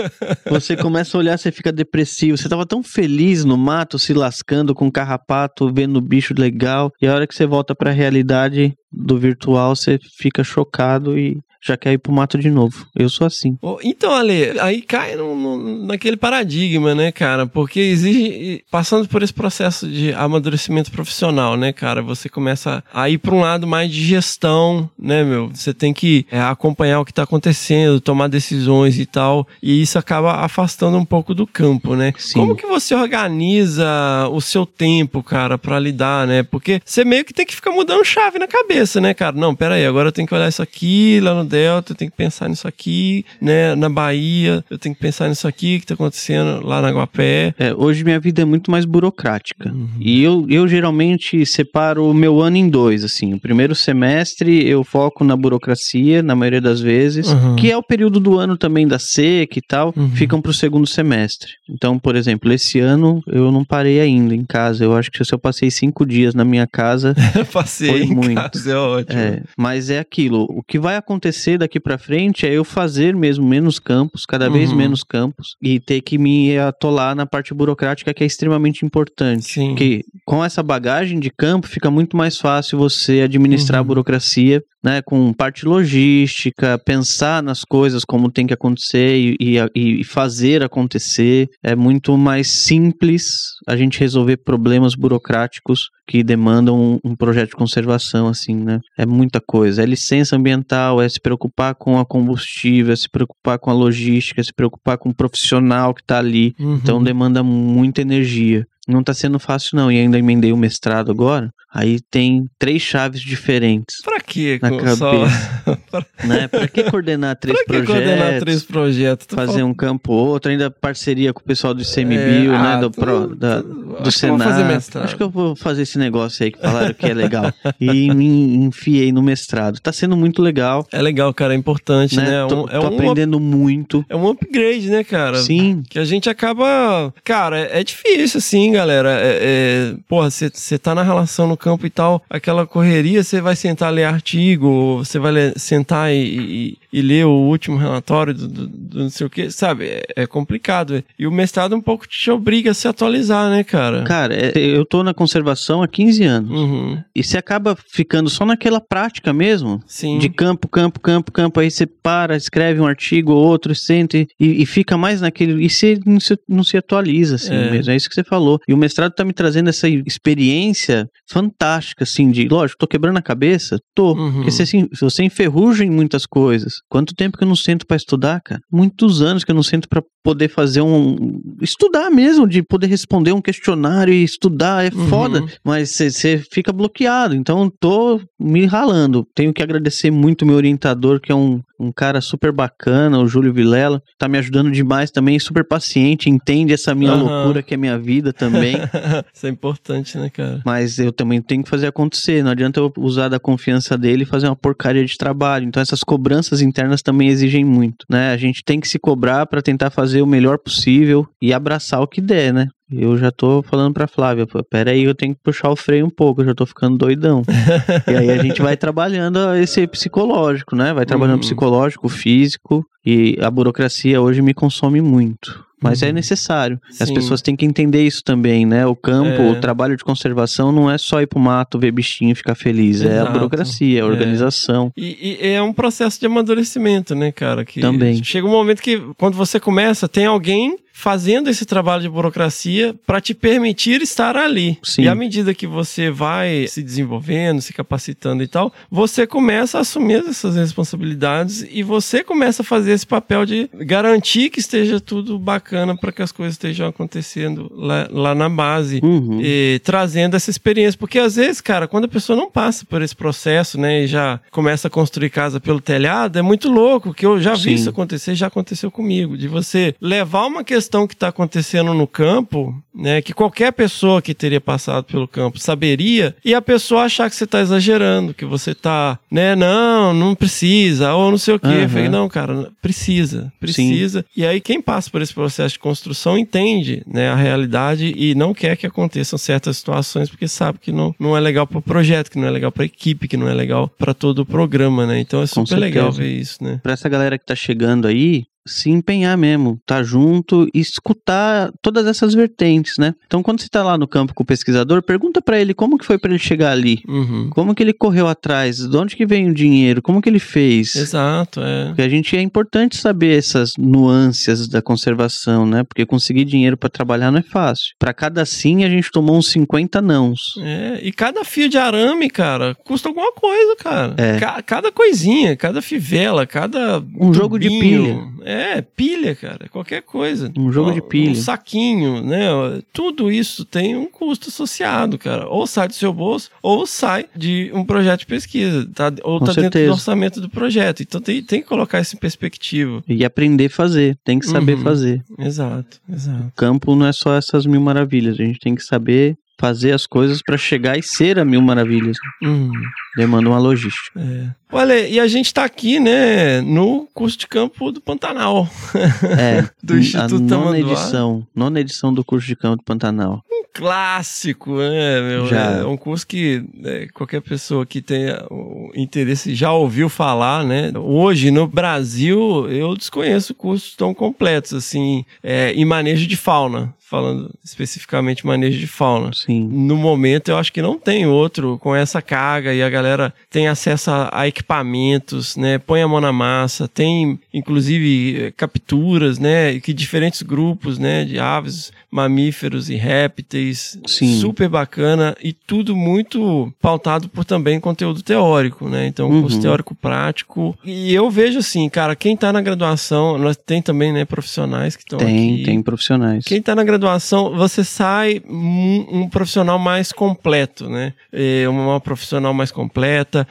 Você começa a olhar, você fica depressivo. Você tava tão feliz no mato, se lascando com carrapato, vendo bicho legal. E a hora que você volta pra realidade do virtual, você fica chocado e já quer ir pro mato de novo. Eu sou assim. Então, Ale, aí cai no- no- naquele paradigma, né, cara? Porque exige, passando por esse processo de amadurecimento profissional, né, cara? Você começa a ir para um lado mais de gestão, né, meu? Você tem que é, acompanhar o que tá acontecendo, tomar decisões e tal. E isso acaba afastando um pouco do campo, né? Sim. Como que você organiza o seu tempo, cara, para lidar, né? Porque você meio que tem que ficar mudando chave na cabeça, cabeça, né, cara? Não, pera aí, agora eu tenho que olhar isso aqui, lá no Delta, eu tenho que pensar nisso aqui, né, na Bahia, eu tenho que pensar nisso aqui que tá acontecendo lá na Guapé. É, hoje minha vida é muito mais burocrática. Uhum. E eu, eu geralmente separo o meu ano em dois, assim. O primeiro semestre eu foco na burocracia, na maioria das vezes, Uhum. que é o período do ano também da seca e tal, Uhum. ficam pro segundo semestre. Então, por exemplo, esse ano eu não parei ainda em casa. Eu acho que se eu passei cinco dias na minha casa, (laughs) Passei Foi muito. casa, é ótimo. É, mas é aquilo. O que vai acontecer daqui pra frente é eu fazer mesmo menos campos, cada vez Uhum. menos campos, e ter que me atolar na parte burocrática que é extremamente importante. Sim. Porque com essa bagagem de campo fica muito mais fácil você administrar Uhum. a burocracia, né? Com parte logística, pensar nas coisas como tem que acontecer e, e- e fazer acontecer. É muito mais simples a gente resolver problemas burocráticos que demandam um, um projeto de conservação, assim, né? É muita coisa. É licença ambiental, é se preocupar com a combustível, é se preocupar com a logística, é se preocupar com o profissional que tá ali. Uhum. Então demanda muita energia. Não tá sendo fácil, não. E ainda emendei o mestrado agora. Aí tem três chaves diferentes, Pra quê? Na com- só- (laughs) né? Pra que coordenar três pra que projetos? coordenar três projetos? Fazer fala- um campo ou outro, ainda parceria com o pessoal do ICMBio, É, né? ah, Do, tu- pro- da, tu- do Senado. Acho que eu vou fazer esse negócio aí que falaram que é legal. (laughs) e me enfiei no mestrado. Tá sendo muito legal, É legal, cara, é importante, né? né? É tô um, é tô um aprendendo muito. É um upgrade, né, cara? Sim, Que a gente acaba. Cara, é, é difícil, assim, galera. É, é... Porra, você tá na relação no campo e tal, aquela correria, você vai sentar ler artigo, você vai ler- sentar e, e- e ler o último relatório do, do- do não sei o que, sabe? É, é complicado. E o mestrado um pouco te obriga a se atualizar, né, cara? cara, é- eu tô na conservação há 15 anos. Uhum. E você acaba ficando só naquela prática mesmo. Sim. De campo, campo, campo, campo. Aí você para, escreve um artigo ou outro, senta e, e fica mais naquele. E você não se, não se atualiza, assim É. mesmo. É isso que você falou. E o mestrado tá me trazendo essa experiência fantástica, assim, de. Lógico, tô quebrando a cabeça? Tô. Uhum. Porque você, assim, você enferruja em muitas coisas. Quanto tempo que eu não sento pra estudar, cara? Muitos anos que eu não sento pra poder fazer um. Estudar mesmo, de poder responder um questionário e estudar. É Uhum. foda. Mas você fica bloqueado. Então, tô me ralando. Tenho que agradecer muito meu orientador, que é um, um cara super bacana, o Júlio Vilela. Tá me ajudando demais também, super paciente, entende essa minha Aham. loucura que é minha vida também. (laughs) Isso é importante, né, cara? Mas eu também tenho que fazer acontecer. Não adianta eu usar da confiança dele e fazer uma porcaria de trabalho. Então essas cobranças internas também exigem muito, né? A gente tem que se cobrar para tentar fazer o melhor possível e abraçar o que der, né? Eu já tô falando pra Flávia, pô, pera aí, eu tenho que puxar o freio um pouco, eu já tô ficando doidão. e aí a gente vai trabalhando esse psicológico, né? Vai trabalhando Uhum. psicológico, físico, e a burocracia hoje me consome muito. Mas é Uhum. necessário. As Sim. pessoas têm que entender isso também, né? O campo, É. o trabalho de conservação não é só ir pro mato, ver bichinho e ficar feliz. É a Exato. burocracia, a É. organização. E, e é um processo de amadurecimento, né, cara? Que Também. Chega um momento que, quando você começa, tem alguém fazendo esse trabalho de burocracia para te permitir estar ali. Sim. E à medida que você vai se desenvolvendo, se capacitando e tal, você começa a assumir essas responsabilidades e você começa a fazer esse papel de garantir que esteja tudo bacana para que as coisas estejam acontecendo lá, lá na base Uhum. e trazendo essa experiência. Porque às vezes, cara, quando a pessoa não passa por esse processo, né, e já começa a construir casa pelo telhado, é muito louco, que eu já vi Sim. isso acontecer, já aconteceu comigo, de você levar uma questão que está acontecendo no campo, né, que qualquer pessoa que teria passado pelo campo saberia, e a pessoa achar que você está exagerando, que você está, né, não, não precisa, ou não sei o quê. Eu Aham. falei, não, cara, precisa, precisa. E aí quem passa por esse processo de construção entende, né, a realidade e não quer que aconteçam certas situações porque sabe que não, não é legal para o projeto, que não é legal para a equipe, que não é legal para todo o programa, né? Então é super legal ver isso, né? Pra essa galera que tá chegando aí, se empenhar mesmo, tá junto e escutar todas essas vertentes, né? Então, quando você tá lá no campo com o pesquisador, pergunta pra ele como que foi pra ele chegar ali. Uhum. Como que ele correu atrás? De onde que vem o dinheiro? Como que ele fez? Exato, é. Porque a gente é importante saber essas nuances da conservação, né? Porque conseguir dinheiro pra trabalhar não é fácil. Pra cada sim, a gente tomou uns 50 nãos. É, e cada fio de arame, cara, custa alguma coisa, cara. É. Ca- cada coisinha, cada fivela, cada. Um jogo de tubinho. É, pilha, cara, qualquer coisa. Um jogo de pilha. Um saquinho, né? Tudo isso tem um custo associado, cara. Ou sai do seu bolso, ou sai de um projeto de pesquisa, tá? ou Com tá dentro certeza. do orçamento do projeto. Então tem, tem que colocar isso em perspectiva. E aprender a fazer, tem que saber Uhum. fazer. Exato, exato. O campo não é só essas mil maravilhas, a gente tem que saber fazer as coisas para chegar e ser a mil maravilhas. Uhum. Demanda uma logística. É. Olha, e a gente tá aqui, né, no curso de campo do Pantanal. É, (laughs) Do Instituto a nona Tamanduá. edição, nona edição do curso de campo do Pantanal. Clássico, né, meu? Já. É um curso que né, qualquer pessoa que tenha interesse já ouviu falar, né? Hoje, no Brasil, eu desconheço cursos tão completos, assim, é, em manejo de fauna, falando especificamente manejo de fauna. Sim. No momento, eu acho que não tem outro com essa carga e a galera tem acesso a, a equipamentos, né? Põe a mão na massa, tem inclusive eh, capturas, né? Que diferentes grupos, né? De aves, mamíferos e répteis. Sim. Super bacana e tudo muito pautado por também conteúdo teórico, né? Então, um curso Uhum. teórico prático. E eu vejo assim, cara, quem tá na graduação, nós tem também, né? Profissionais que estão Tem, aqui. tem profissionais. Quem está na graduação, você sai um, um profissional mais completo, né? É, uma profissional mais completa,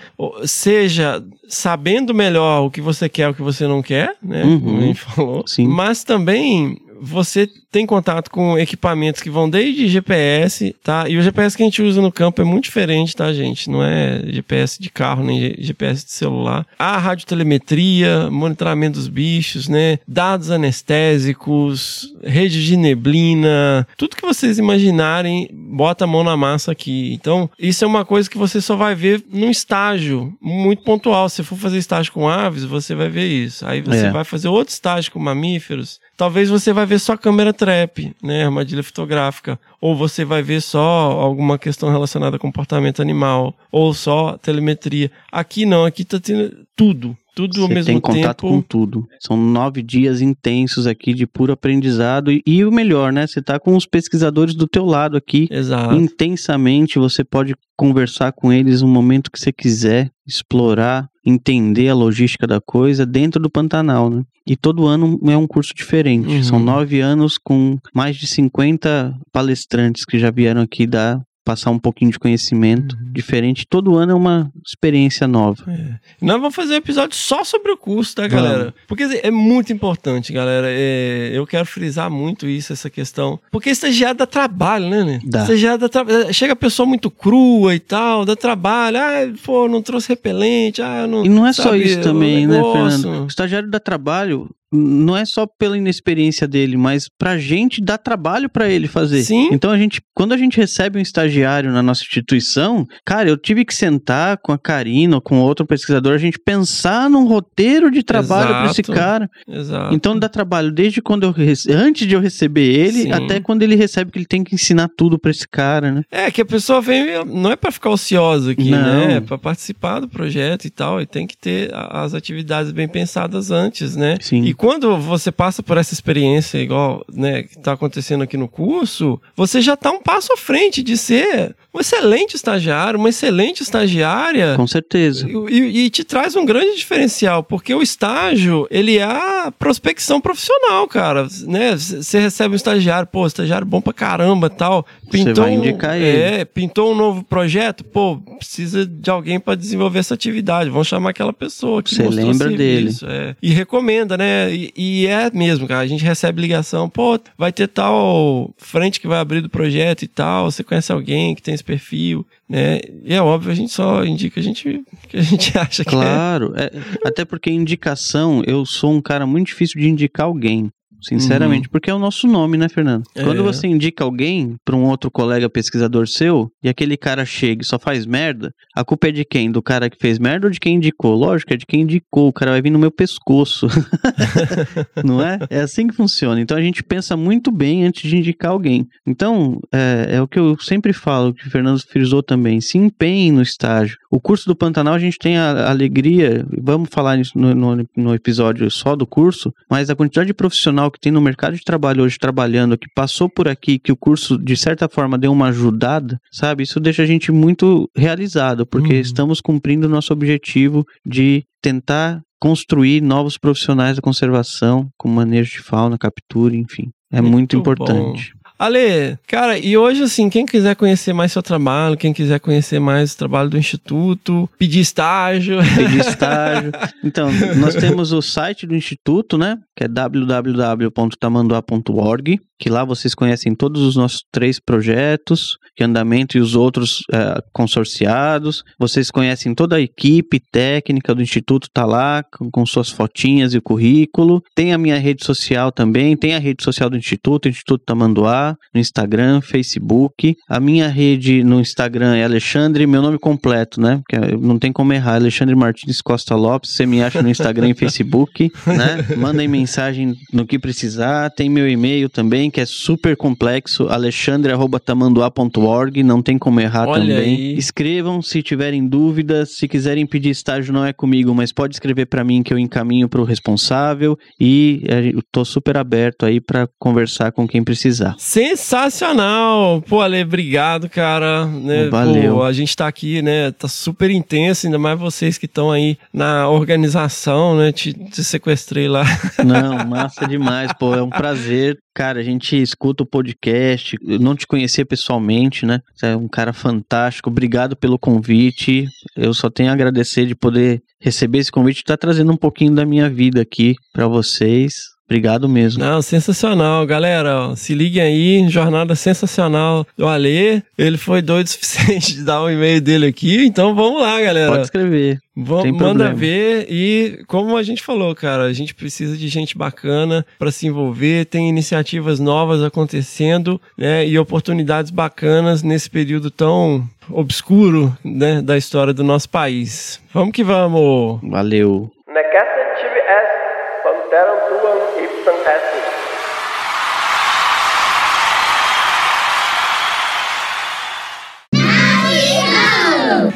seja, sabendo melhor o que você quer, o que você não quer, né? Uhum. Como a gente falou. Sim. Mas também você tem contato com equipamentos que vão desde GPS, tá? E o GPS que a gente usa no campo é muito diferente, tá, gente? Não é GPS de carro, nem GPS de celular. A radiotelemetria, monitoramento dos bichos, né? Dados anestésicos, rede de neblina, tudo que vocês imaginarem, bota a mão na massa aqui. Então, isso é uma coisa que você só vai ver num estágio muito pontual. Se for fazer estágio com aves, você vai ver isso. Aí você É. vai fazer outro estágio com mamíferos. Talvez você vai ver só câmera trap, né, armadilha fotográfica, ou você vai ver só alguma questão relacionada a comportamento animal, ou só telemetria. Aqui não, aqui tá tendo tudo, tudo ao Você mesmo tem contato tempo. com tudo. São nove dias intensos aqui de puro aprendizado. E, e o melhor, né? Você tá com os pesquisadores do teu lado aqui. Exato. Intensamente, você pode conversar com eles no momento que você quiser, explorar, entender a logística da coisa dentro do Pantanal, né? E todo ano é um curso diferente. Uhum. São nove anos com mais de 50 palestrantes que já vieram aqui dar passar um pouquinho de conhecimento Uhum. diferente. Todo ano é uma experiência nova. Nós vamos fazer um episódio só sobre o curso, tá, Vamos. galera? Porque é muito importante, galera. É, eu quero frisar muito isso, essa questão. Porque estagiário dá trabalho, né, né? Dá. Estagiário dá trabalho. Chega a pessoa muito crua e tal, dá trabalho. Ah, pô, não trouxe repelente. Ah, não. E não é só sabe, isso o também, né. Fernando? O estagiário dá trabalho não é só pela inexperiência dele, mas pra gente dá trabalho pra ele fazer. Sim. Então a gente, quando a gente recebe um estagiário na nossa instituição, cara, eu tive que sentar com a Karina ou com outro pesquisador, a gente pensar num roteiro de trabalho pra esse cara. Exato. Então dá trabalho desde quando eu antes de eu receber ele Sim. até quando ele recebe que ele tem que ensinar tudo pra esse cara, né? É, que a pessoa vem, não é pra ficar ociosa aqui, Não. né? É pra participar do projeto e tal, e tem que ter as atividades bem pensadas antes, né? Sim. E quando você passa por essa experiência igual, né, que tá acontecendo aqui no curso, você já tá um passo à frente de ser um excelente estagiário, uma excelente estagiária. Com certeza. E, e- te traz um grande diferencial, porque o estágio, ele é a prospecção profissional, cara, né? Você recebe um estagiário, pô, estagiário bom pra caramba, tal. Você vai indicar É, pintou um novo projeto, pô, precisa de alguém pra desenvolver essa atividade, vamos chamar aquela pessoa que Você lembra serviço, é. E recomenda, né? E, e é mesmo, cara, a gente recebe ligação, pô, vai ter tal frente que vai abrir do projeto e tal, você conhece alguém que tem esse perfil, né? E é óbvio, a gente só indica a gente que a gente (laughs) acha que é. Claro, é, até porque indicação, eu sou um cara muito difícil de indicar alguém. Sinceramente, porque é o nosso nome, né, Fernando? É. Quando você indica alguém para um outro colega pesquisador seu e aquele cara chega e só faz merda, a culpa é de quem? Do cara que fez merda ou de quem indicou? Lógico, é de quem indicou. O cara vai vir no meu pescoço. (laughs) (laughs) Não é? É assim que funciona. Então a gente pensa muito bem antes de indicar alguém. Então, é, é o que eu sempre falo, que o Fernando frisou também. Se empenhe no estágio. O curso do Pantanal, a gente tem a alegria, vamos falar isso no, no, no episódio só do curso, mas a quantidade de profissional que tem no mercado de trabalho hoje trabalhando, que passou por aqui, que o curso, de certa forma, deu uma ajudada, sabe? Isso deixa a gente muito realizado, porque Uhum. estamos cumprindo o nosso objetivo de tentar construir novos profissionais da conservação, com manejo de fauna, captura, enfim. É muito, Muito importante. Ale, cara, e hoje, assim, quem quiser conhecer mais seu trabalho, quem quiser conhecer mais o trabalho do Instituto, pedir estágio. Pedir estágio. (laughs) Então, nós temos o site do Instituto, né? Que é www.tamanduá.org, que lá vocês conhecem todos os nossos três projetos de andamento e os outros eh, consorciados. Vocês conhecem toda a equipe técnica do Instituto, tá lá com, com suas fotinhas e o currículo. Tem a minha rede social também, tem a rede social do Instituto, Instituto Tamanduá, no Instagram, Facebook. A minha rede no Instagram é Alexandre, meu nome completo, né? Porque não tem como errar, Alexandre Martins Costa Lopes. Você me acha no Instagram e Facebook, né? (laughs) Mandem mensagem no que precisar. Tem meu e-mail também, que é super complexo, alexandre.tamanduá.org. Não tem como errar Olha também. aí. Escrevam se tiverem dúvidas. Se quiserem pedir estágio, não é comigo, mas pode escrever para mim que eu encaminho para o responsável. E eh, eu tô super aberto aí para conversar com quem precisar. Sensacional! Pô, Ale, obrigado, cara. Né? Valeu. Pô, a gente tá aqui, né? Tá super intenso, ainda mais vocês que estão aí na organização, né? Te, te sequestrei lá. Não, massa demais, pô. É um prazer. Cara, a gente escuta o podcast. Eu não te conhecia pessoalmente, né? Você é um cara fantástico. Obrigado pelo convite. Eu só tenho a agradecer de poder receber esse convite estar trazendo um pouquinho da minha vida aqui para vocês. Obrigado mesmo. Não, sensacional, galera. ó, se liguem aí, jornada sensacional do Ale. Ele foi doido o (laughs) suficiente de dar o e-mail dele aqui, então vamos lá, galera. Pode escrever. Vamos, Sem manda problema. ver e como a gente falou, cara, a gente precisa de gente bacana para se envolver, tem iniciativas novas acontecendo, né, e oportunidades bacanas nesse período tão obscuro, né, da história do nosso país. Vamos que vamos. Valeu. Necesse Daarom doen we even.